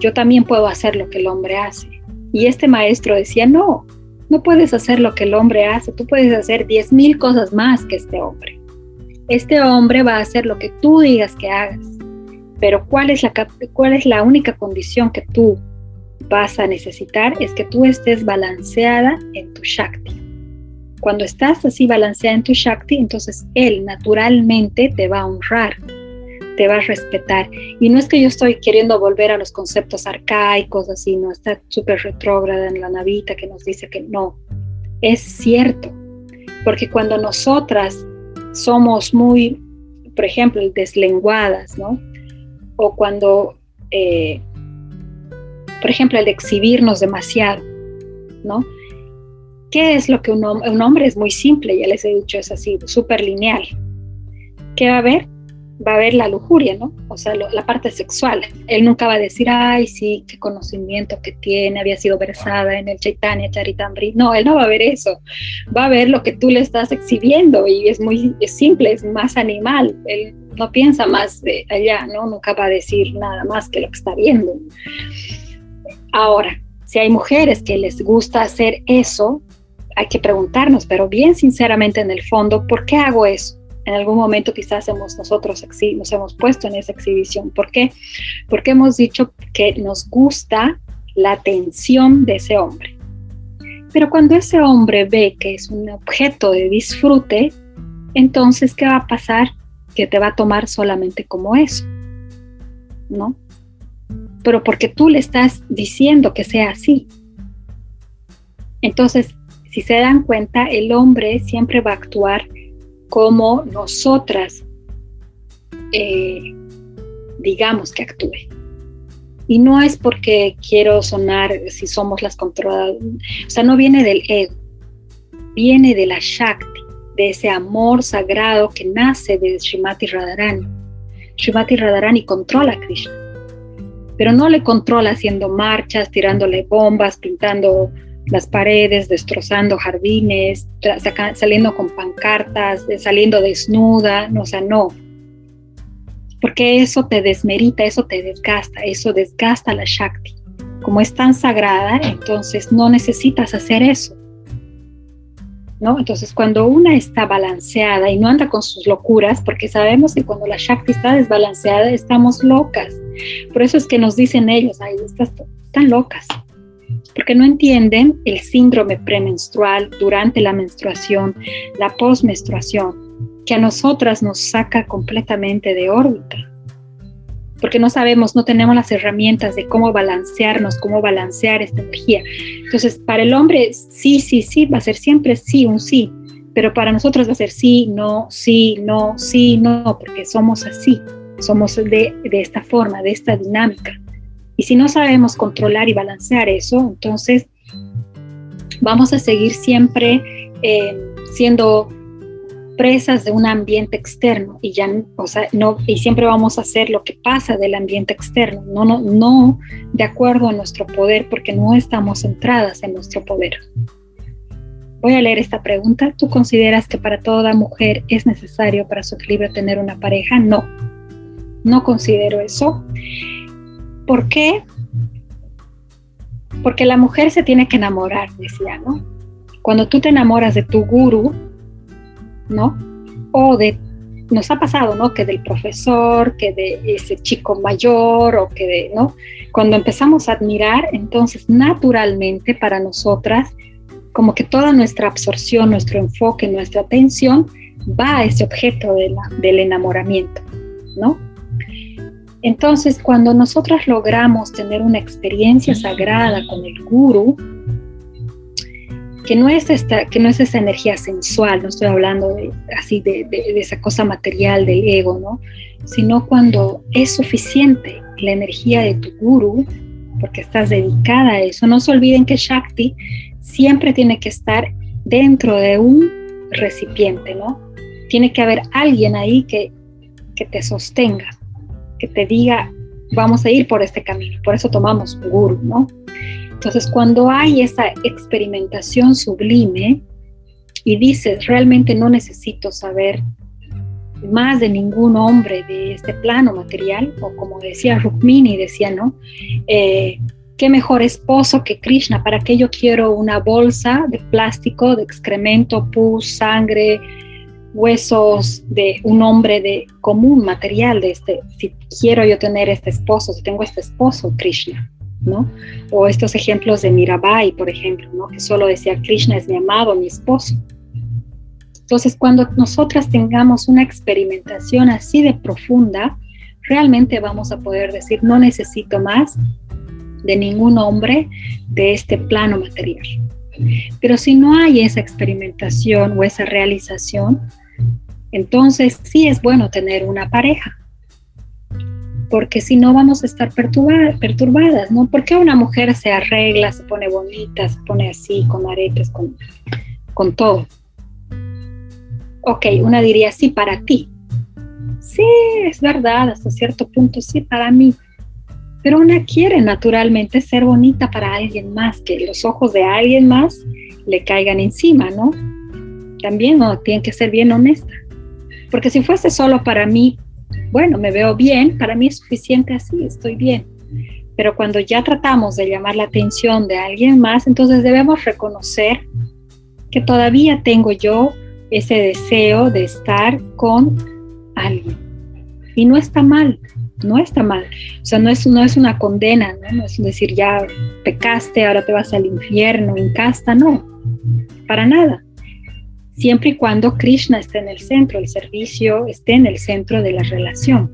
yo también puedo hacer lo que el hombre hace. Y este maestro decía, no, no puedes hacer lo que el hombre hace, tú puedes hacer diez mil cosas más que este hombre. Este hombre va a hacer lo que tú digas que hagas, pero ¿cuál es la, cuál es la única condición que tú vas a necesitar? Es que tú estés balanceada en tu Shakti. Cuando estás así balanceada en tu Shakti, entonces él naturalmente te va a honrar, te va a respetar. Y no es que yo estoy queriendo volver a los conceptos arcaicos, así, no está súper retrógrada en la navita que nos dice que no. Es cierto, porque cuando nosotras somos muy, por ejemplo, deslenguadas, ¿no? O cuando, eh, por ejemplo, el exhibirnos demasiado, ¿no? ¿Qué es lo que un, un hombre es muy simple? Ya les he dicho, es así, súper lineal. ¿Qué va a haber? va a haber la lujuria, ¿no? O sea, la parte sexual. Él nunca va a decir, ay, sí, qué conocimiento que tiene, había sido versada en el Chaitanya Charitamri. No, él no va a ver eso. Va a ver lo que tú le estás exhibiendo y es muy simple, es más animal. Él no piensa más de allá, ¿no? Nunca va a decir nada más que lo que está viendo. Ahora, si hay mujeres que les gusta hacer eso, hay que preguntarnos, pero bien sinceramente en el fondo, ¿por qué hago eso? en algún momento quizás hemos nosotros nos hemos puesto en esa exhibición. ¿Por qué? Porque hemos dicho que nos gusta la atención de ese hombre. Pero cuando ese hombre ve que es un objeto de disfrute, entonces, ¿qué va a pasar? Que te va a tomar solamente como eso, ¿no? Pero porque tú le estás diciendo que sea así. Entonces, si se dan cuenta, el hombre siempre va a actuar como nosotras eh, digamos que actúe. Y no es porque quiero sonar si somos las controladas, o sea, no viene del ego, viene de la Shakti, de ese amor sagrado que nace de Srimati Radharani. Srimati Radharani controla a Krishna, pero no le controla haciendo marchas, tirándole bombas, pintando las paredes, destrozando jardines, saliendo con pancartas, saliendo desnuda, no, o sea, no. Porque eso te desmerita, eso te desgasta, eso desgasta la Shakti. Como es tan sagrada, entonces no necesitas hacer eso. ¿No? Entonces, cuando una está balanceada y no anda con sus locuras, porque sabemos que cuando la Shakti está desbalanceada, estamos locas. Por eso es que nos dicen ellos, ay, están locas porque no entienden el síndrome premenstrual durante la menstruación, la postmenstruación, que a nosotras nos saca completamente de órbita. Porque no sabemos, no tenemos las herramientas de cómo balancearnos, cómo balancear esta energía. Entonces, para el hombre, sí, sí, sí, va a ser siempre sí, un sí. Pero para nosotros va a ser sí, no, sí, no, sí, no, porque somos así. Somos de, de esta forma, de esta dinámica. Y si no sabemos controlar y balancear eso, entonces vamos a seguir siempre eh, siendo presas de un ambiente externo y ya o sea, no y siempre vamos a hacer lo que pasa del ambiente externo. No no no de acuerdo a nuestro poder porque no estamos centradas en nuestro poder. Voy a leer esta pregunta. Tú consideras que para toda mujer es necesario para su equilibrio tener una pareja no. No considero eso ¿Por qué? Porque la mujer se tiene que enamorar, decía, ¿no? Cuando tú te enamoras de tu guru, ¿no? O de, nos ha pasado, ¿no? Que del profesor, que de ese chico mayor, o que de, ¿no? Cuando empezamos a admirar, entonces naturalmente para nosotras, como que toda nuestra absorción, nuestro enfoque, nuestra atención va a ese objeto del enamoramiento, ¿no? Entonces, cuando nosotras logramos tener una experiencia sagrada con el guru, que no es, esta, que no es esa energía sensual, no estoy hablando de, así de, de, esa cosa material del ego, ¿no? Sino cuando es suficiente la energía de tu guru, porque estás dedicada a eso. No se olviden que Shakti siempre tiene que estar dentro de un recipiente, ¿no? Tiene que haber alguien ahí que, que te sostenga que te diga, vamos a ir por este camino. Por eso tomamos guru, ¿no? Entonces, cuando hay esa experimentación sublime y dices, realmente no necesito saber más de ningún hombre de este plano material, o como decía Rukmini, decía, ¿no? Eh, ¿Qué mejor esposo que Krishna? ¿Para qué yo quiero una bolsa de plástico, de excremento, pus, sangre, huesos de un hombre de común material, de este, si quiero yo tener este esposo, si tengo este esposo, Krishna, ¿no? O estos ejemplos de Mirabai, por ejemplo, ¿no? Que solo decía, Krishna es mi amado, mi esposo. Entonces, cuando nosotras tengamos una experimentación así de profunda, realmente vamos a poder decir, no necesito más de ningún hombre de este plano material. Pero si no hay esa experimentación o esa realización, entonces sí es bueno tener una pareja, porque si no vamos a estar perturbadas, ¿no? Porque una mujer se arregla, se pone bonita, se pone así, con aretes, con, con todo. Ok, una diría, sí, para ti. Sí, es verdad, hasta cierto punto, sí, para mí. Pero una quiere naturalmente ser bonita para alguien más, que los ojos de alguien más le caigan encima, ¿no? También no, tiene que ser bien honesta. Porque si fuese solo para mí, bueno, me veo bien, para mí es suficiente así, estoy bien. Pero cuando ya tratamos de llamar la atención de alguien más, entonces debemos reconocer que todavía tengo yo ese deseo de estar con alguien. Y no está mal, no está mal. O sea, no es, no es una condena, ¿no? no es decir, ya pecaste, ahora te vas al infierno, en casta, no, para nada. Siempre y cuando Krishna esté en el centro, el servicio esté en el centro de la relación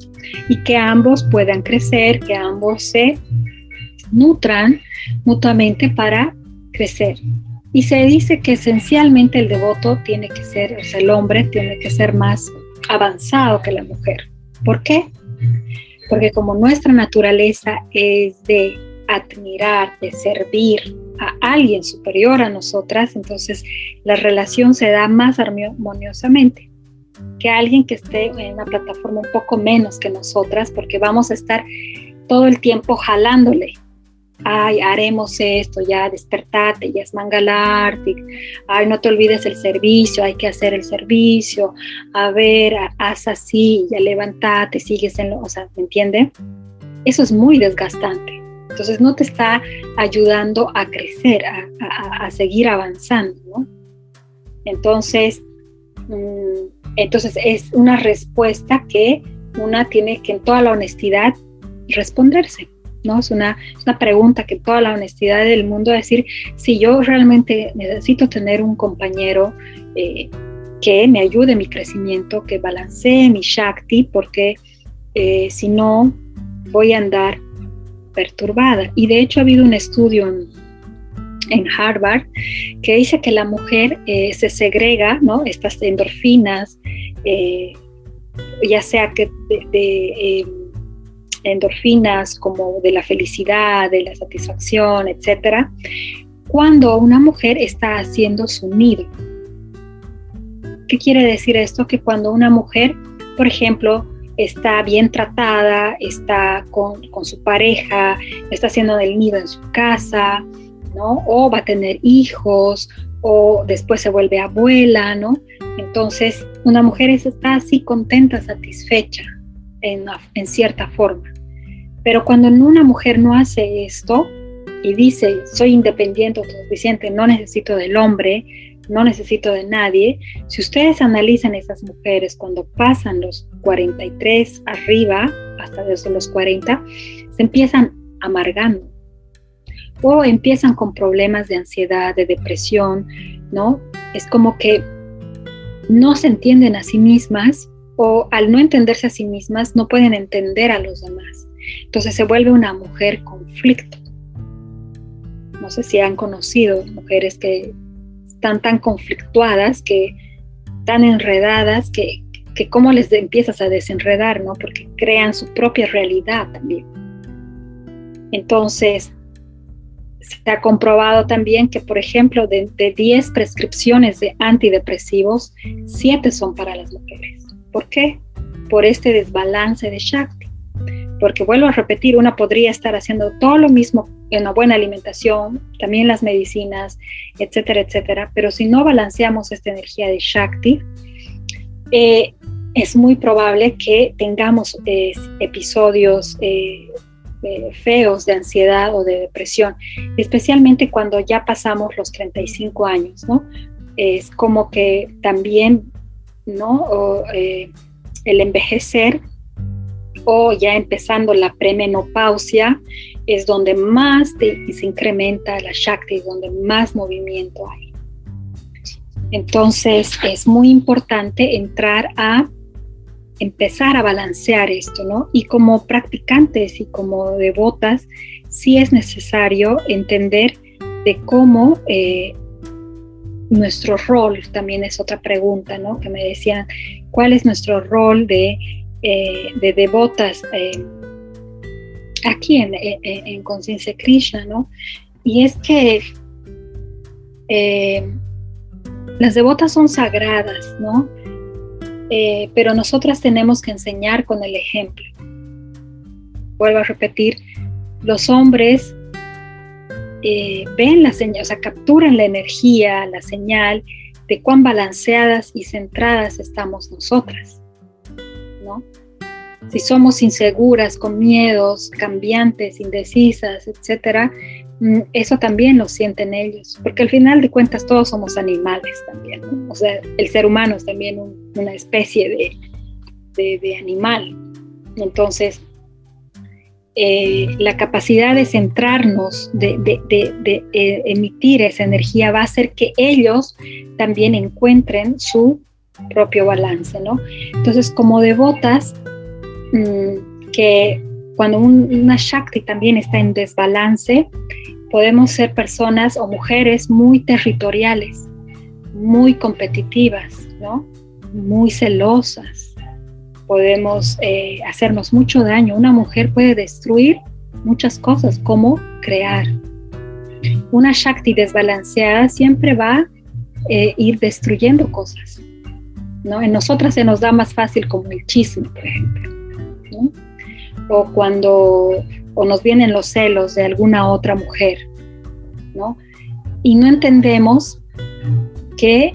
y que ambos puedan crecer, que ambos se nutran mutuamente para crecer. Y se dice que esencialmente el devoto tiene que ser, o sea, el hombre tiene que ser más avanzado que la mujer. ¿Por qué? Porque como nuestra naturaleza es de admirar, de servir a alguien superior a nosotras, entonces la relación se da más armoniosamente que alguien que esté en una plataforma un poco menos que nosotras, porque vamos a estar todo el tiempo jalándole ay, haremos esto, ya despertate, ya es Mangalartik, ay, no te olvides el servicio, hay que hacer el servicio, a ver, haz así, ya levantate, sigues en lo, o sea, ¿me entiende? Eso es muy desgastante. Entonces no te está ayudando a crecer, a, seguir avanzando, ¿no? Entonces, mm, entonces es una respuesta que una tiene que en toda la honestidad responderse. ¿no? Es una, una pregunta que toda la honestidad del mundo decir si yo realmente necesito tener un compañero eh, que me ayude en mi crecimiento, que balancee mi Shakti, porque eh, si no voy a andar perturbada. Y de hecho ha habido un estudio en, Harvard que dice que la mujer eh, se segrega, ¿no? Estas endorfinas, ya sea que de endorfinas como de la felicidad, de la satisfacción, etcétera, cuando una mujer está haciendo su nido. ¿Qué quiere decir esto? Que cuando una mujer, por ejemplo, está bien tratada, está con, su pareja, está haciendo el nido en su casa, ¿no? O va a tener hijos, o después se vuelve abuela, ¿no? Entonces, una mujer está así contenta, satisfecha, en, cierta forma. Pero cuando una mujer no hace esto y dice, soy independiente, suficiente no necesito del hombre, no necesito de nadie, si ustedes analizan esas mujeres cuando pasan los 43 arriba, hasta desde los 40, se empiezan amargando o empiezan con problemas de ansiedad, de depresión, ¿no? Es como que no se entienden a sí mismas o al no entenderse a sí mismas no pueden entender a los demás. Entonces se vuelve una mujer conflicto. No sé si han conocido mujeres que están tan conflictuadas, que tan enredadas, que, que cómo les empiezas a desenredar, ¿no? Porque crean su propia realidad también. Entonces, se ha comprobado también que, por ejemplo, de, de 10 prescripciones de antidepresivos, 7 son para las mujeres. ¿Por qué? Por este desbalance de Shakti. Porque vuelvo a repetir, una podría estar haciendo todo lo mismo en una buena alimentación, también las medicinas, etcétera, etcétera, pero si no balanceamos esta energía de Shakti, eh, es muy probable que tengamos eh, episodios eh, feos de ansiedad o de depresión, especialmente cuando ya pasamos los 35 años, ¿no? Es como que también ¿no? Eh, el envejecer o ya empezando la premenopausia es donde más se incrementa la Shakti, donde más movimiento hay. Entonces es muy importante entrar a empezar a balancear esto, ¿no? Y como practicantes y como devotas, sí es necesario entender de cómo eh, nuestro rol también es otra pregunta, ¿no? Que me decían, ¿cuál es nuestro rol de, eh, devotas eh, aquí en, en, Conciencia Krishna, ¿no? Y es que eh, las devotas son sagradas, ¿no? pero nosotras tenemos que enseñar con el ejemplo. Vuelvo a repetir, los hombres eh, ven la señal, o sea, capturan la energía, la señal de cuán balanceadas y centradas estamos nosotras, ¿no? Si somos inseguras, con miedos, cambiantes, indecisas, etcétera, mm, eso también lo sienten ellos, porque al final de cuentas todos somos animales también, o sea, el ser humano es también una especie de, de, de animal. Entonces, eh, la capacidad de centrarnos, de, eh, emitir esa energía, va a hacer que ellos también encuentren su propio balance, ¿no? Entonces, como devotas, mm, que cuando una Shakti también está en desbalance, podemos ser personas o mujeres muy territoriales, muy competitivas, ¿no? Muy celosas. Podemos eh, hacernos mucho daño. Una mujer puede destruir muchas cosas, como crear. Una Shakti desbalanceada siempre va a eh, ir destruyendo cosas. ¿no? En nosotras se nos da más fácil como el chisme, por ejemplo. O cuando o nos vienen los celos de alguna otra mujer, ¿no? Y no entendemos que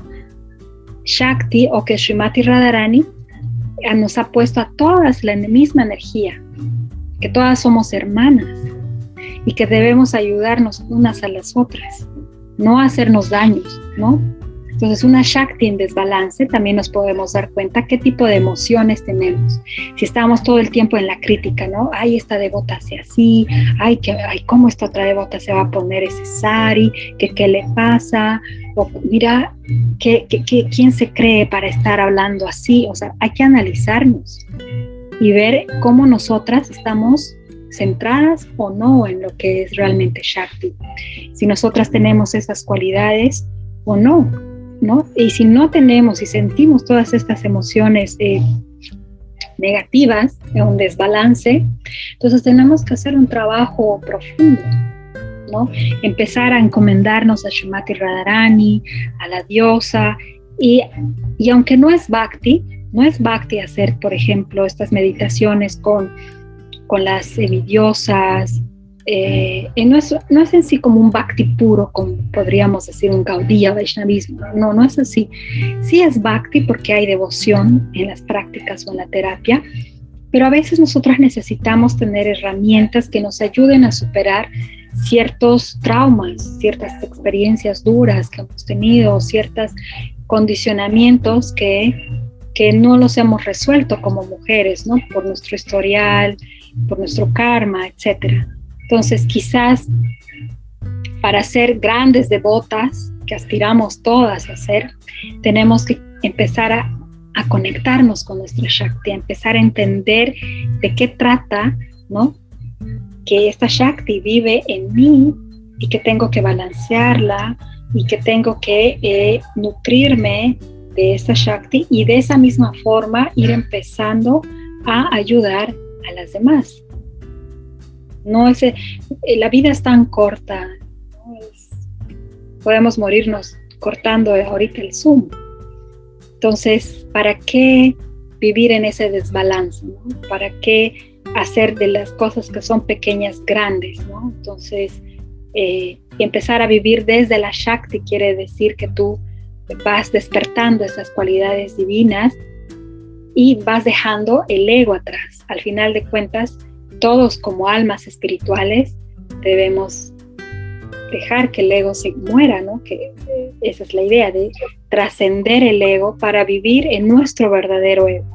Shakti o que Srimati Radharani nos ha puesto a todas la misma energía, que todas somos hermanas y que debemos ayudarnos unas a las otras, no hacernos daños, ¿no? Entonces, una Shakti en desbalance también nos podemos dar cuenta qué tipo de emociones tenemos. Si estamos todo el tiempo en la crítica, ¿no? Ay, esta devota hace así, ay, que, ay, ¿cómo esta otra devota se va a poner ese sari? ¿Qué, qué le pasa? O mira, ¿qué, qué, quién se cree para estar hablando así? O sea, hay que analizarnos y ver cómo nosotras estamos centradas o no en lo que es realmente Shakti. Si nosotras tenemos esas cualidades o no. Y si no tenemos y sentimos todas estas emociones eh, negativas, un desbalance, entonces tenemos que hacer un trabajo profundo, ¿no? Empezar a encomendarnos a Shumati Radharani, a la diosa, y, y aunque no es bhakti, no es bhakti hacer, por ejemplo, estas meditaciones con, con las semidiosas, eh, no, es, no es en sí como un bhakti puro, como podríamos decir un Gaudiya Vaishnavismo, no, no es así. Sí es bhakti porque hay devoción en las prácticas o en la terapia, pero a veces nosotros necesitamos tener herramientas que nos ayuden a superar ciertos traumas, ciertas experiencias duras que hemos tenido, ciertos condicionamientos que, que no los hemos resuelto como mujeres, ¿no? Por nuestro historial, por nuestro karma, etcétera. Entonces, quizás para ser grandes devotas, que aspiramos todas a ser, tenemos que empezar a, conectarnos con nuestra Shakti, a empezar a entender de qué trata, ¿no? Que esta Shakti vive en mí y que tengo que balancearla y que tengo que eh, nutrirme de esta Shakti y de esa misma forma ir empezando a ayudar a las demás. No es, eh, la vida es tan corta, podemos morirnos cortando ahorita el Zoom. Entonces, ¿para qué vivir en ese desbalance? ¿Para qué hacer de las cosas que son pequeñas grandes? Entonces, eh, empezar a vivir desde la Shakti quiere decir que tú vas despertando esas cualidades divinas y vas dejando el ego atrás. Al final de cuentas, todos como almas espirituales debemos dejar que el ego se muera, ¿no? Que esa es la idea de trascender el ego para vivir en nuestro verdadero ego.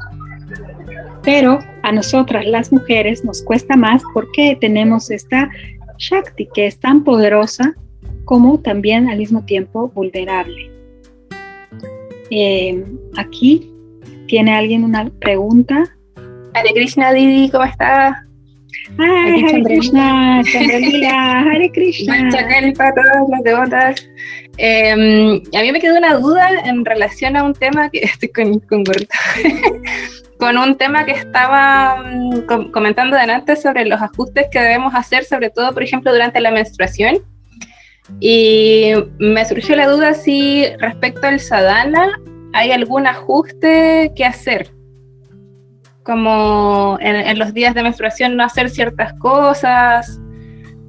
Pero a nosotras las mujeres nos cuesta más porque tenemos esta Shakti que es tan poderosa como también al mismo tiempo vulnerable. Eh, aquí tiene alguien una pregunta. Hare Didi, ¿cómo está? Hare Krishna, Hare Krishna. para todas las devotas. Em, a mí me quedó una duda en relación a un tema que estoy con, con con un tema que estaba mm, comentando delante sobre los ajustes que debemos hacer, sobre todo, por ejemplo, durante la menstruación. Y me surgió la duda si respecto al sadhana hay algún ajuste que hacer como en, los días de menstruación no hacer ciertas cosas.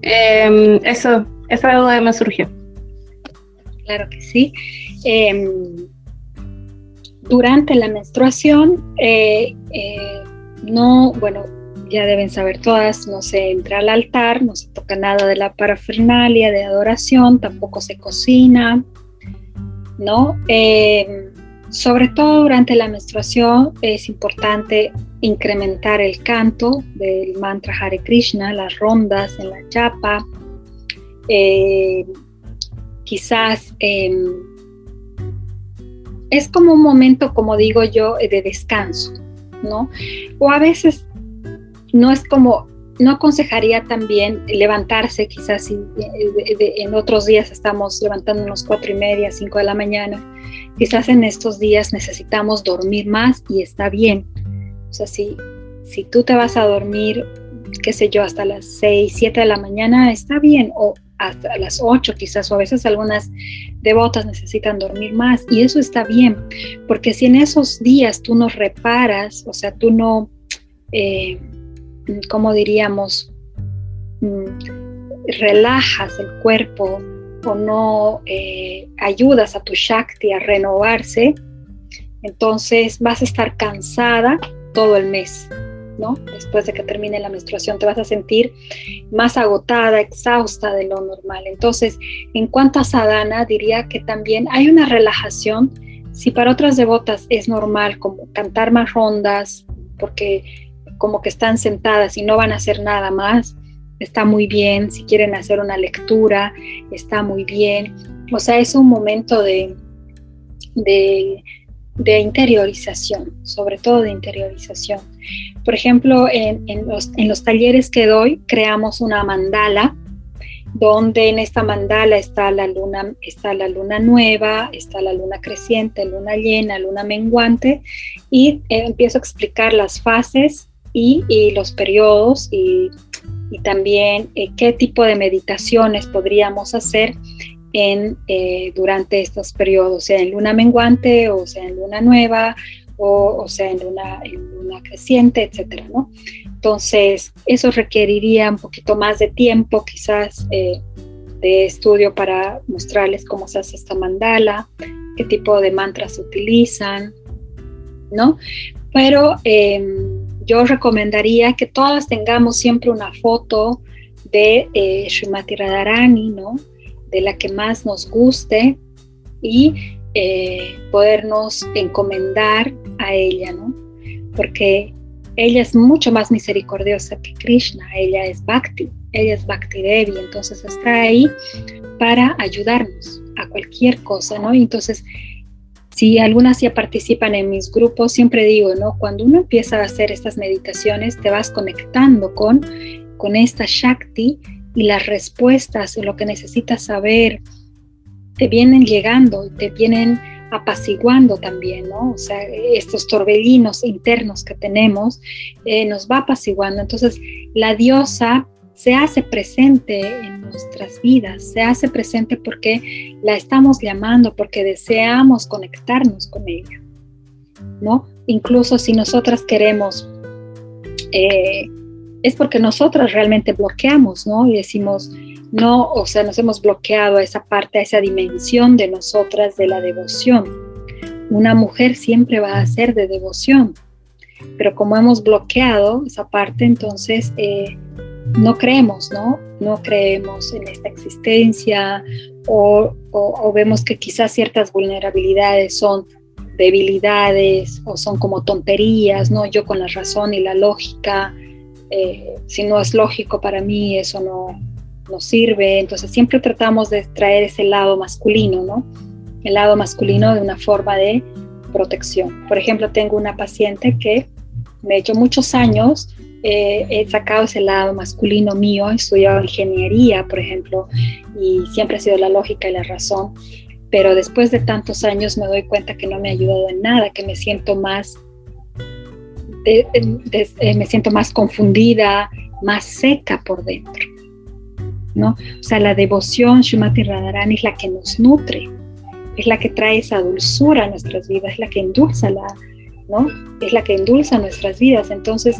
Eh, eso, esa duda me surgió. Claro que sí. Em, durante la menstruación, eh, eh, no, bueno, ya deben saber todas, no se entra al altar, no se toca nada de la parafernalia de adoración, tampoco se cocina, ¿no? Em, sobre todo durante la menstruación es importante incrementar el canto del mantra Hare Krishna, las rondas en la chapa, eh, quizás em, es como un momento, como digo yo, de descanso, ¿no? O a veces no es como, no aconsejaría también levantarse, quizás si en otros días estamos levantándonos cuatro y media, cinco de la mañana, quizás en estos días necesitamos dormir más y está bien. O sea, si, si tú te vas a dormir, qué sé yo, hasta las seis, siete de la mañana, está bien, o hasta las ocho quizás, o a veces algunas devotas necesitan dormir más, y eso está bien, porque si en esos días tú no reparas, o sea, tú no, eh, ¿cómo diríamos? Mm, relajas el cuerpo o no eh, ayudas a tu Shakti a renovarse, entonces vas a estar cansada todo el mes, ¿no? Después de que termine la menstruación te vas a sentir más agotada, exhausta de lo normal. Entonces, en cuanto a sadhana, diría que también hay una relajación. Si para otras devotas es normal como cantar más rondas, porque como que están sentadas y no van a hacer nada más, está muy bien, si quieren hacer una lectura, está muy bien. O sea, es un momento de, de, interiorización, sobre todo de interiorización. Por ejemplo, en, los, en los talleres que doy, creamos una mandala donde en esta mandala está la luna, está la luna nueva, está la luna creciente, luna llena, luna menguante, y eh, empiezo a explicar las fases y, y los periodos y y también eh, qué tipo de meditaciones podríamos hacer en, eh, durante estos periodos, sea en luna menguante o sea en luna nueva o, sea en luna, luna creciente, etcétera, ¿no? Entonces, eso requeriría un poquito más de tiempo, quizás eh, de estudio para mostrarles cómo se hace esta mandala, qué tipo de mantras utilizan, ¿no? Pero em, yo recomendaría que todas tengamos siempre una foto de eh, Srimati Radharani, ¿no? De la que más nos guste y eh, podernos encomendar a ella, ¿no? Porque ella es mucho más misericordiosa que Krishna, ella es Bhakti, ella es Bhakti Devi, entonces está ahí para ayudarnos a cualquier cosa, ¿no? Entonces si algunas ya participan en mis grupos, siempre digo, ¿no? Cuando uno empieza a hacer estas meditaciones, te vas conectando con, con esta Shakti y las respuestas, lo que necesitas saber, te vienen llegando, te vienen apaciguando también, ¿no? O sea, estos torbellinos internos que tenemos eh, nos va apaciguando. Entonces, la diosa se hace presente en nuestras vidas, se hace presente porque la estamos llamando, porque deseamos conectarnos con ella, ¿no? Incluso si nosotras queremos, eh, es porque nosotras realmente bloqueamos, ¿no? Y decimos, no, o sea, nos hemos bloqueado a esa parte, a esa dimensión de nosotras de la devoción. Una mujer siempre va a ser de devoción, pero como hemos bloqueado esa parte, entonces... Eh, no creemos, ¿no? No creemos en esta existencia o, vemos que quizás ciertas vulnerabilidades son debilidades o son como tonterías, ¿no? Yo con la razón y la lógica, eh, si no es lógico para mí, eso no, no sirve. Entonces siempre tratamos de traer ese lado masculino, ¿no? El lado masculino de una forma de protección. Por ejemplo, tengo una paciente que me hecho muchos años eh, he sacado ese lado masculino mío, he estudiado ingeniería, por ejemplo, y siempre ha sido la lógica y la razón, pero después de tantos años me doy cuenta que no me ha ayudado en nada, que me siento más, eh, me siento más confundida, más seca por dentro. ¿no? O sea, la devoción Shumati Radharani es la que nos nutre, es la que trae esa dulzura a nuestras vidas, es la que endulza la, ¿no? Es la que endulza nuestras vidas. Entonces,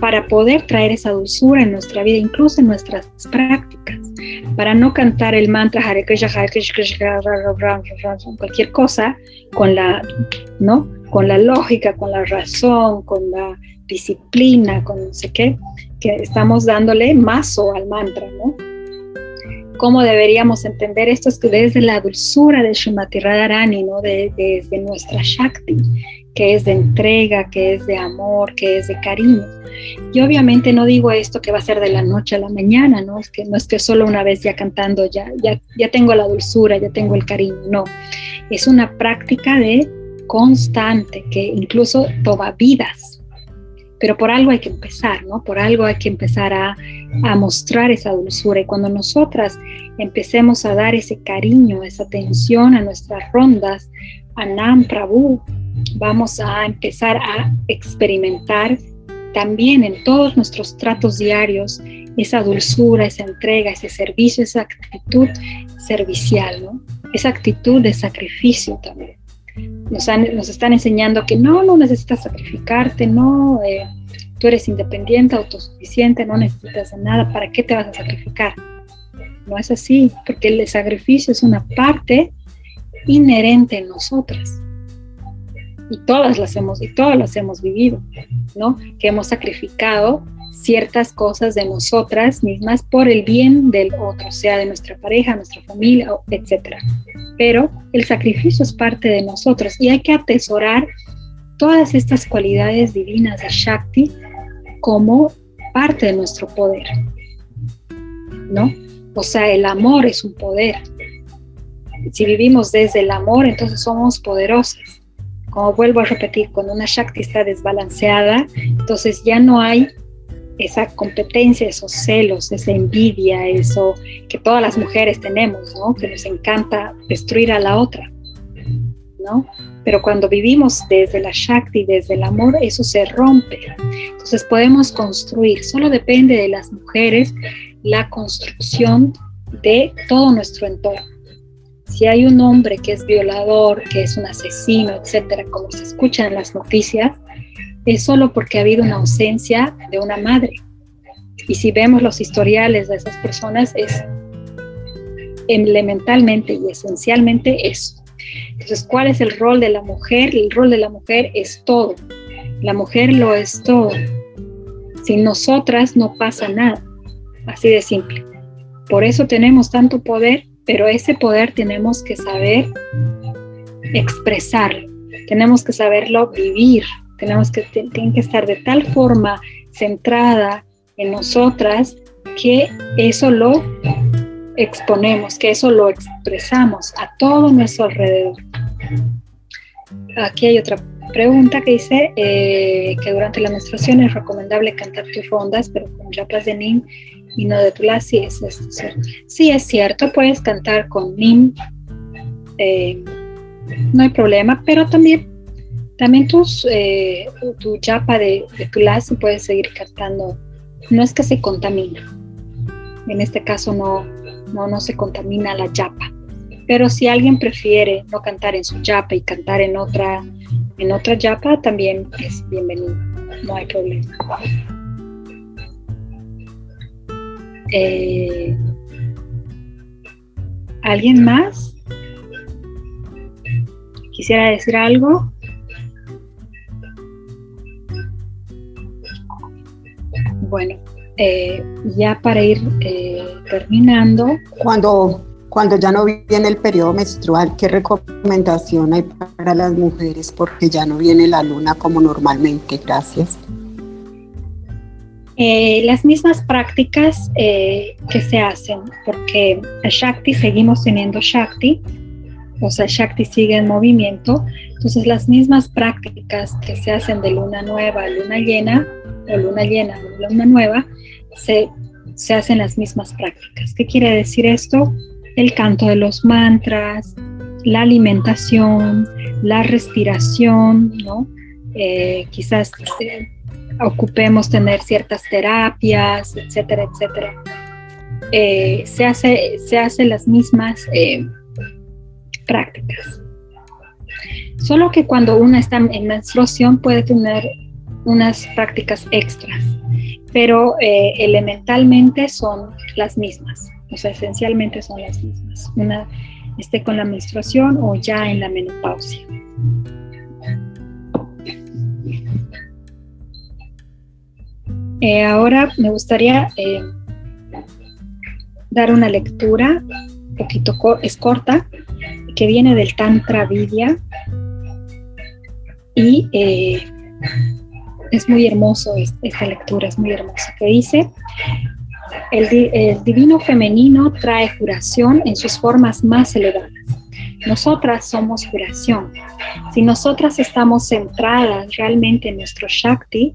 para poder traer esa dulzura en nuestra vida, incluso en nuestras prácticas, para no cantar el mantra Hare Krishna, Hare Krishna, cualquier cosa con la, ¿no? Con la lógica, con la razón, con la disciplina, con no sé qué, que estamos dándole mazo al mantra, ¿no? ¿Cómo deberíamos entender esto? Es que desde la dulzura de Srimati Radharani, ¿no? desde nuestra Shakti, que es de entrega, que es de amor, que es de cariño. Y obviamente no digo esto que va a ser de la noche a la mañana, ¿no? Es que no es que solo una vez ya cantando ya, ya, ya tengo la dulzura, ya tengo el cariño, no. Es una práctica de constante que incluso toma vidas. Pero por algo hay que empezar, ¿no? Por algo hay que empezar a, a mostrar esa dulzura. Y cuando nosotras empecemos a dar ese cariño, esa atención a nuestras rondas, a Nam Prabhu, vamos a empezar a experimentar también en todos nuestros tratos diarios esa dulzura, esa entrega, ese servicio, esa actitud servicial, ¿no? esa actitud de sacrificio también. Nos, están enseñando que no, no necesitas sacrificarte, no, eh, tú eres independiente, autosuficiente, no necesitas nada, ¿para qué te vas a sacrificar? No es así, porque el sacrificio es una parte inherente en nosotras y todas las hemos, y todas las hemos vivido, ¿no? Que hemos sacrificado ciertas cosas de nosotras mismas por el bien del otro, sea de nuestra pareja, nuestra familia, etc. Pero el sacrificio es parte de nosotros y hay que atesorar todas estas cualidades divinas de Shakti como parte de nuestro poder, ¿no? O sea, el amor es un poder. Si vivimos desde el amor, entonces somos poderosos como vuelvo a repetir, cuando una Shakti está desbalanceada, entonces ya no hay esa competencia, esos celos, esa envidia, eso que todas las mujeres tenemos, ¿no? Que nos encanta destruir a la otra, ¿no? Pero cuando vivimos desde la Shakti, desde el amor, eso se rompe. Entonces podemos construir, solo depende de las mujeres la construcción de todo nuestro entorno. Si hay un hombre que es violador, que es un asesino, etcétera, como se escucha en las noticias, es solo porque ha habido una ausencia de una madre. Y si vemos los historiales de esas personas, es elementalmente y esencialmente eso. Entonces, ¿cuál es el rol de la mujer? El rol de la mujer es todo. La mujer lo es todo. Sin nosotras no pasa nada. Así de simple. Por eso tenemos tanto poder pero ese poder tenemos que saber expresarlo, tenemos que saberlo vivir, tenemos que, tiene que estar de tal forma centrada en nosotras que eso lo exponemos, que eso lo expresamos a todo nuestro alrededor. Aquí hay otra pregunta que dice eh, que durante la menstruación es recomendable cantar tus rondas, pero con yapas de NIM y no de Tula, sí es cierto. Sí es cierto, puedes cantar con NIM, eh, no hay problema, pero también, también eh, tu yapa de, de Tula puedes seguir cantando, no es que se contamina, en este caso no, no, no se contamina la yapa. Pero si alguien prefiere no cantar en su yapa y cantar en otra, en otra yapa, también es bienvenido, no hay problema. Eh, ¿Alguien más? ¿Quisiera decir algo? Bueno, eh, ya para ir eh, terminando. Cuando, cuando ya no viene el periodo menstrual, ¿qué recomendación hay para las mujeres? Porque ya no viene la luna como normalmente. Gracias. Eh, las mismas prácticas eh, que se hacen, porque el Shakti seguimos teniendo Shakti, o sea, Shakti sigue en movimiento, entonces las mismas prácticas que se hacen de luna nueva a luna llena, o luna llena o luna nueva, se, se hacen las mismas prácticas. ¿Qué quiere decir esto? El canto de los mantras, la alimentación, la respiración, ¿no? Eh, quizás ocupemos tener ciertas terapias, etcétera, etcétera. Eh, se, hace, se hacen las mismas eh, prácticas. Solo que cuando una está en menstruación puede tener unas prácticas extras, pero eh, elementalmente son las mismas, o sea, esencialmente son las mismas. Una esté con la menstruación o ya en la menopausia. Eh, ahora me gustaría eh, dar una lectura, un poquito es corta, que viene del Tantra Vidya. Y es muy hermoso esta lectura, es muy hermosa, que dice, el, el divino femenino trae curación en sus formas más elevadas. Nosotras somos curación. Si nosotras estamos centradas realmente en nuestro Shakti,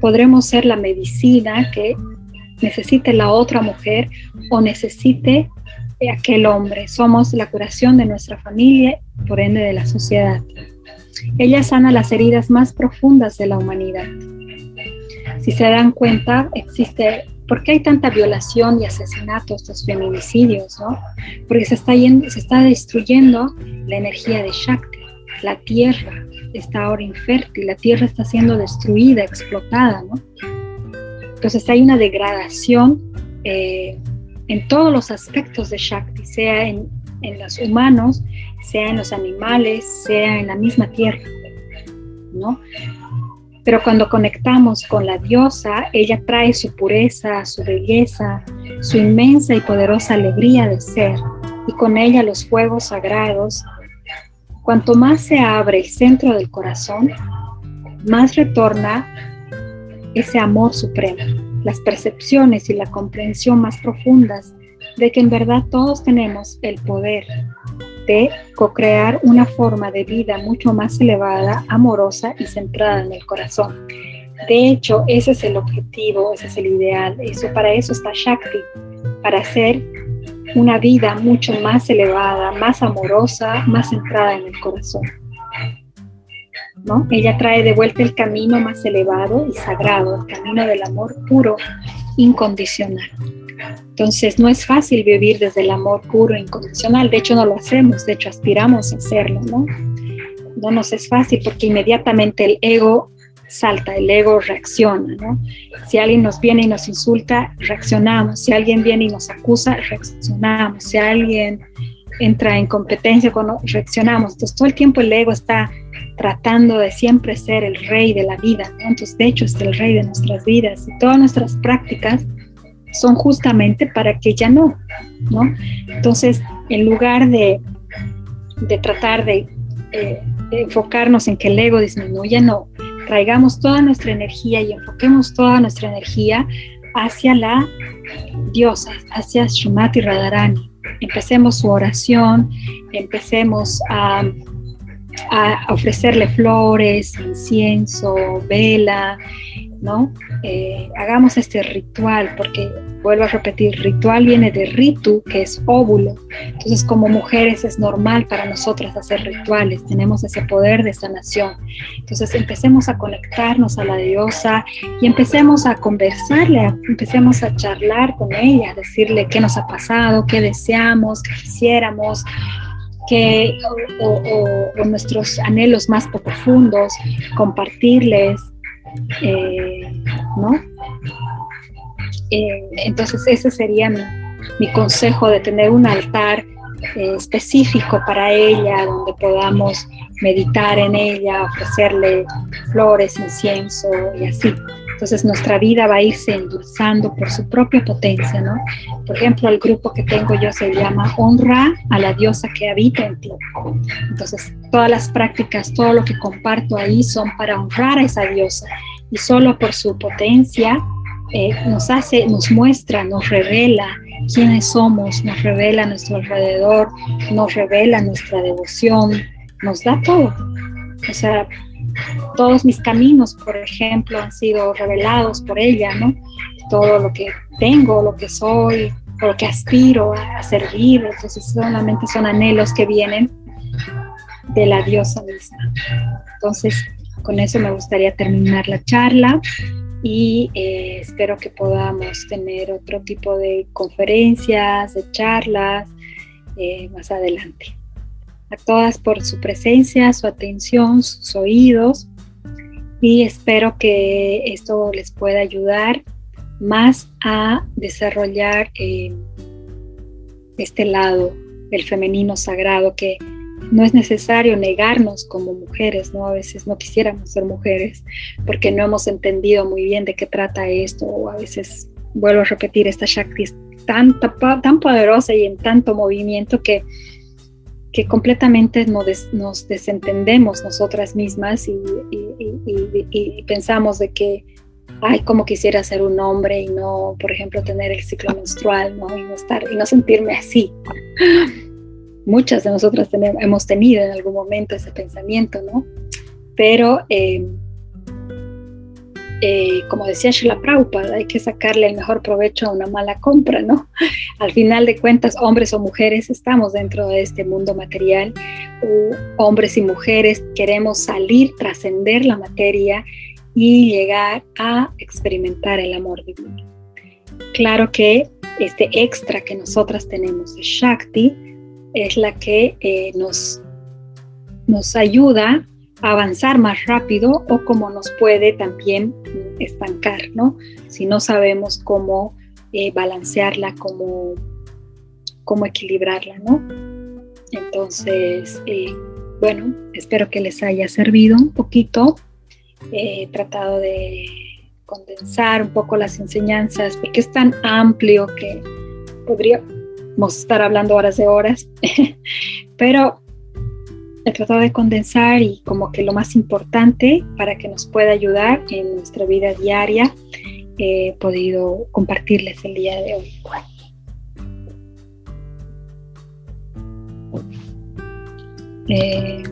podremos ser la medicina que necesite la otra mujer o necesite aquel hombre. Somos la curación de nuestra familia, por ende de la sociedad. Ella sana las heridas más profundas de la humanidad. Si se dan cuenta, existe, ¿por qué hay tanta violación y asesinatos, estos feminicidios? ¿no? Porque se está, yendo, se está destruyendo la energía de Shakti. La tierra está ahora infértil, la tierra está siendo destruida, explotada. ¿no? Entonces hay una degradación eh, en todos los aspectos de Shakti, sea en, en los humanos, sea en los animales, sea en la misma tierra, ¿no? Pero cuando conectamos con la diosa, ella trae su pureza, su belleza, su inmensa y poderosa alegría de ser, y con ella los fuegos sagrados. Cuanto más se abre el centro del corazón, más retorna ese amor supremo, las percepciones y la comprensión más profundas de que en verdad todos tenemos el poder de co-crear una forma de vida mucho más elevada, amorosa y centrada en el corazón. De hecho, ese es el objetivo, ese es el ideal, eso para eso está Shakti, para hacer una vida mucho más elevada, más amorosa, más centrada en el corazón. ¿No? Ella trae de vuelta el camino más elevado y sagrado, el camino del amor puro, incondicional. Entonces no es fácil vivir desde el amor puro e incondicional, de hecho no lo hacemos, de hecho aspiramos a hacerlo, ¿no? No nos es fácil porque inmediatamente el ego salta, el ego reacciona, ¿no? Si alguien nos viene y nos insulta, reaccionamos, si alguien viene y nos acusa, reaccionamos, si alguien entra en competencia, reaccionamos, entonces todo el tiempo el ego está tratando de siempre ser el rey de la vida. Entonces de hecho es el rey de nuestras vidas y todas nuestras prácticas son justamente para que ya no, ¿no? Entonces, en lugar de, de tratar de, eh, enfocarnos en que el ego disminuya, no, traigamos toda nuestra energía y enfoquemos toda nuestra energía hacia la diosa, hacia Shumati Radharani. Empecemos su oración, empecemos a, a ofrecerle flores, incienso, vela, ¿no? Eh, hagamos este ritual, porque vuelvo a repetir, ritual viene de ritu, que es óvulo. Entonces, como mujeres es normal para nosotras hacer rituales, tenemos ese poder de sanación. Entonces, empecemos a conectarnos a la diosa y empecemos a conversarle, empecemos a charlar con ella, decirle qué nos ha pasado, qué deseamos, qué quisiéramos, que, o, nuestros anhelos más profundos, compartirles, eh, ¿no? Eh, entonces ese sería mi, consejo de tener un altar eh, específico para ella, donde podamos meditar en ella, ofrecerle flores, incienso y así. Entonces nuestra vida va a irse endulzando por su propia potencia, ¿no? Por ejemplo, el grupo que tengo yo se llama Honra a la diosa que habita en ti. Entonces, todas las prácticas, todo lo que comparto ahí son para honrar a esa diosa y solo por su potencia eh, nos hace, nos muestra, nos revela quiénes somos, nos revela nuestro alrededor, nos revela nuestra devoción, nos da todo. O sea, todos mis caminos, por ejemplo, han sido revelados por ella, ¿no? Todo lo que tengo, lo que soy, lo que aspiro a, servir, entonces solamente son anhelos que vienen de la diosa misma. Entonces, con eso me gustaría terminar la charla y eh, espero que podamos tener otro tipo de conferencias, de charlas eh, más adelante a todas por su presencia, su atención, sus oídos y espero que esto les pueda ayudar más a desarrollar eh, este lado del femenino sagrado que no es necesario negarnos como mujeres, ¿no? A veces no quisiéramos ser mujeres porque no hemos entendido muy bien de qué trata esto o a veces, vuelvo a repetir, esta Shakti es tan, tan poderosa y en tanto movimiento que que completamente nos, desentendemos nosotras mismas y, pensamos de que, ay, como quisiera ser un hombre y no, por ejemplo, tener el ciclo menstrual, ¿no? Y no, estar, y no sentirme así. Muchas de nosotras hemos tenido en algún momento ese pensamiento, ¿no? Pero eh, eh, como decía Shila Prabhupada, hay que sacarle el mejor provecho a una mala compra, ¿no? Al final de cuentas, hombres o mujeres estamos dentro de este mundo material, hombres y mujeres queremos salir, trascender la materia y llegar a experimentar el amor divino. Claro que este extra que nosotras tenemos Shakti es la que eh, nos, nos ayuda avanzar más rápido o como nos puede también estancar, ¿no? Si no sabemos cómo eh, balancearla, cómo, cómo equilibrarla, ¿no? Entonces, eh, bueno, espero que les haya servido un poquito. He tratado de condensar un poco las enseñanzas porque es tan amplio que podríamos estar hablando horas de horas, pero he tratado de condensar y como que lo más importante para que nos pueda ayudar en nuestra vida diaria, he podido compartirles el día de hoy. Eh,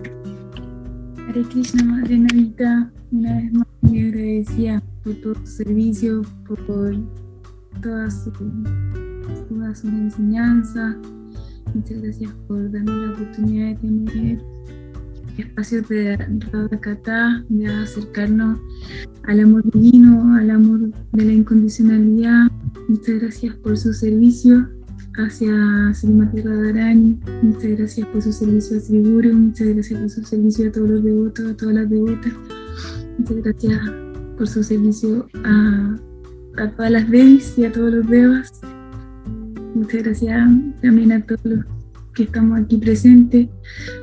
Hare Krishna, Madre Navita, una vez más me agradecía por todo su servicio, por todas sus toda su enseñanzas. Muchas gracias por darnos la oportunidad de tener espacio de Radhakata, de acercarnos al amor divino, al amor de la incondicionalidad. Muchas gracias por su servicio hacia Srimati Radharani, muchas gracias por su servicio a Sri muchas gracias por su servicio a todos los devotos, a todas las devotas, muchas gracias por su servicio a, a todas las devis y a todos los devas. Muchas gracias también a todos los que estamos aquí presentes.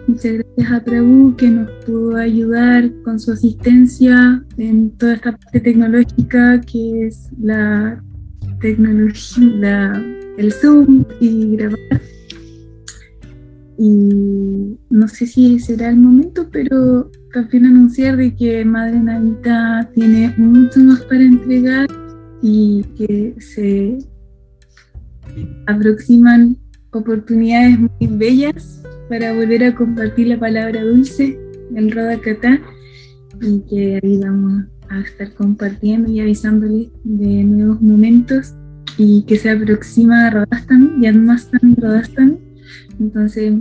Muchas gracias a Prabhu que nos pudo ayudar con su asistencia en toda esta parte tecnológica que es la tecnología, el Zoom y grabar. Y no sé si será el momento, pero también anunciar de que Madre Navita tiene mucho más para entregar y que se aproximan oportunidades muy bellas para volver a compartir la palabra dulce, el Rodakatá, y que ahí vamos a estar compartiendo y avisándoles de nuevos momentos y que se aproxima Rodastan, Yadmastan Rodastan. Entonces,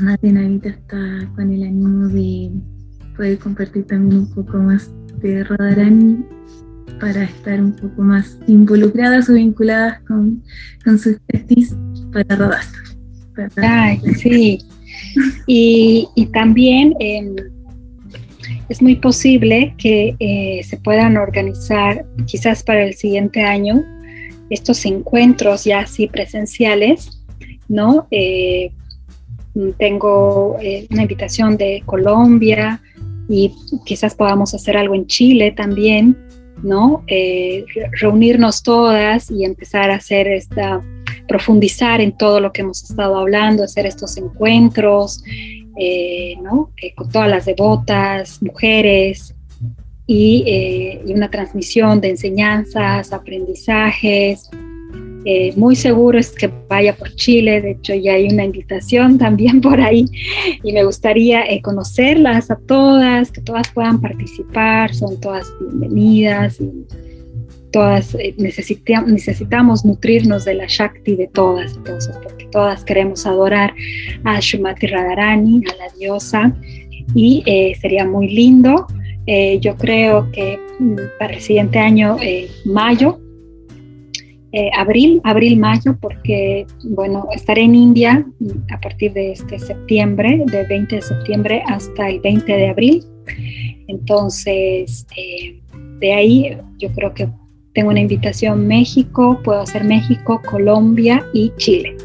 Madre Navita está con el ánimo de poder compartir también un poco más de Rodarani para estar un poco más involucradas o vinculadas con, con sus testis para rodas. Ay, sí. Y, también em, es muy posible que eh, se puedan organizar quizás para el siguiente año estos encuentros ya así presenciales, ¿no? Eh, tengo eh, una invitación de Colombia y quizás podamos hacer algo en Chile también, ¿no? reunirnos todas y empezar a hacer esta profundizar en todo lo que hemos estado hablando, hacer estos encuentros, eh, eh, con todas las devotas, mujeres, eh, y, una transmisión de enseñanzas, aprendizajes. muy seguro es que vaya por Chile, de hecho ya hay una invitación también por ahí y me gustaría conocerlas a todas, que todas puedan participar, son todas bienvenidas. Y, todas eh, necesitamos nutrirnos de la Shakti de todas, entonces, porque todas queremos adorar a Shumati Radharani, a la diosa, y eh, sería muy lindo. Eh, yo creo que mm, para el siguiente año, mayo, abril, abril-mayo, porque, bueno, estaré en India mm, a partir de este septiembre, del 20 de septiembre hasta el 20 de abril. Entonces, de ahí yo creo que tengo una invitación México, puedo hacer México, Colombia y Chile.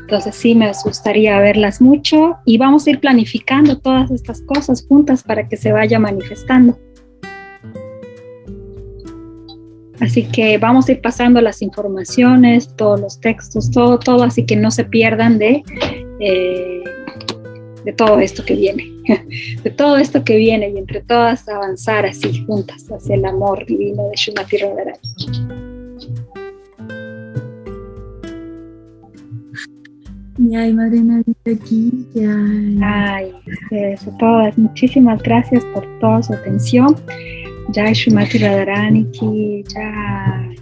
Entonces sí, me gustaría verlas mucho y vamos a ir planificando todas estas cosas juntas para que se vaya manifestando. Así que vamos a ir pasando las informaciones, todos los textos, todo, todo, así que no se pierdan de, eh, de todo esto que viene, de todo esto que viene y entre todas avanzar así juntas hacia el amor divino de Shumati Radharani. Ay, Madre aquí, ya. Ay, ustedes a todas, muchísimas gracias por toda su atención. Jai Shumati Radharani ki, jai.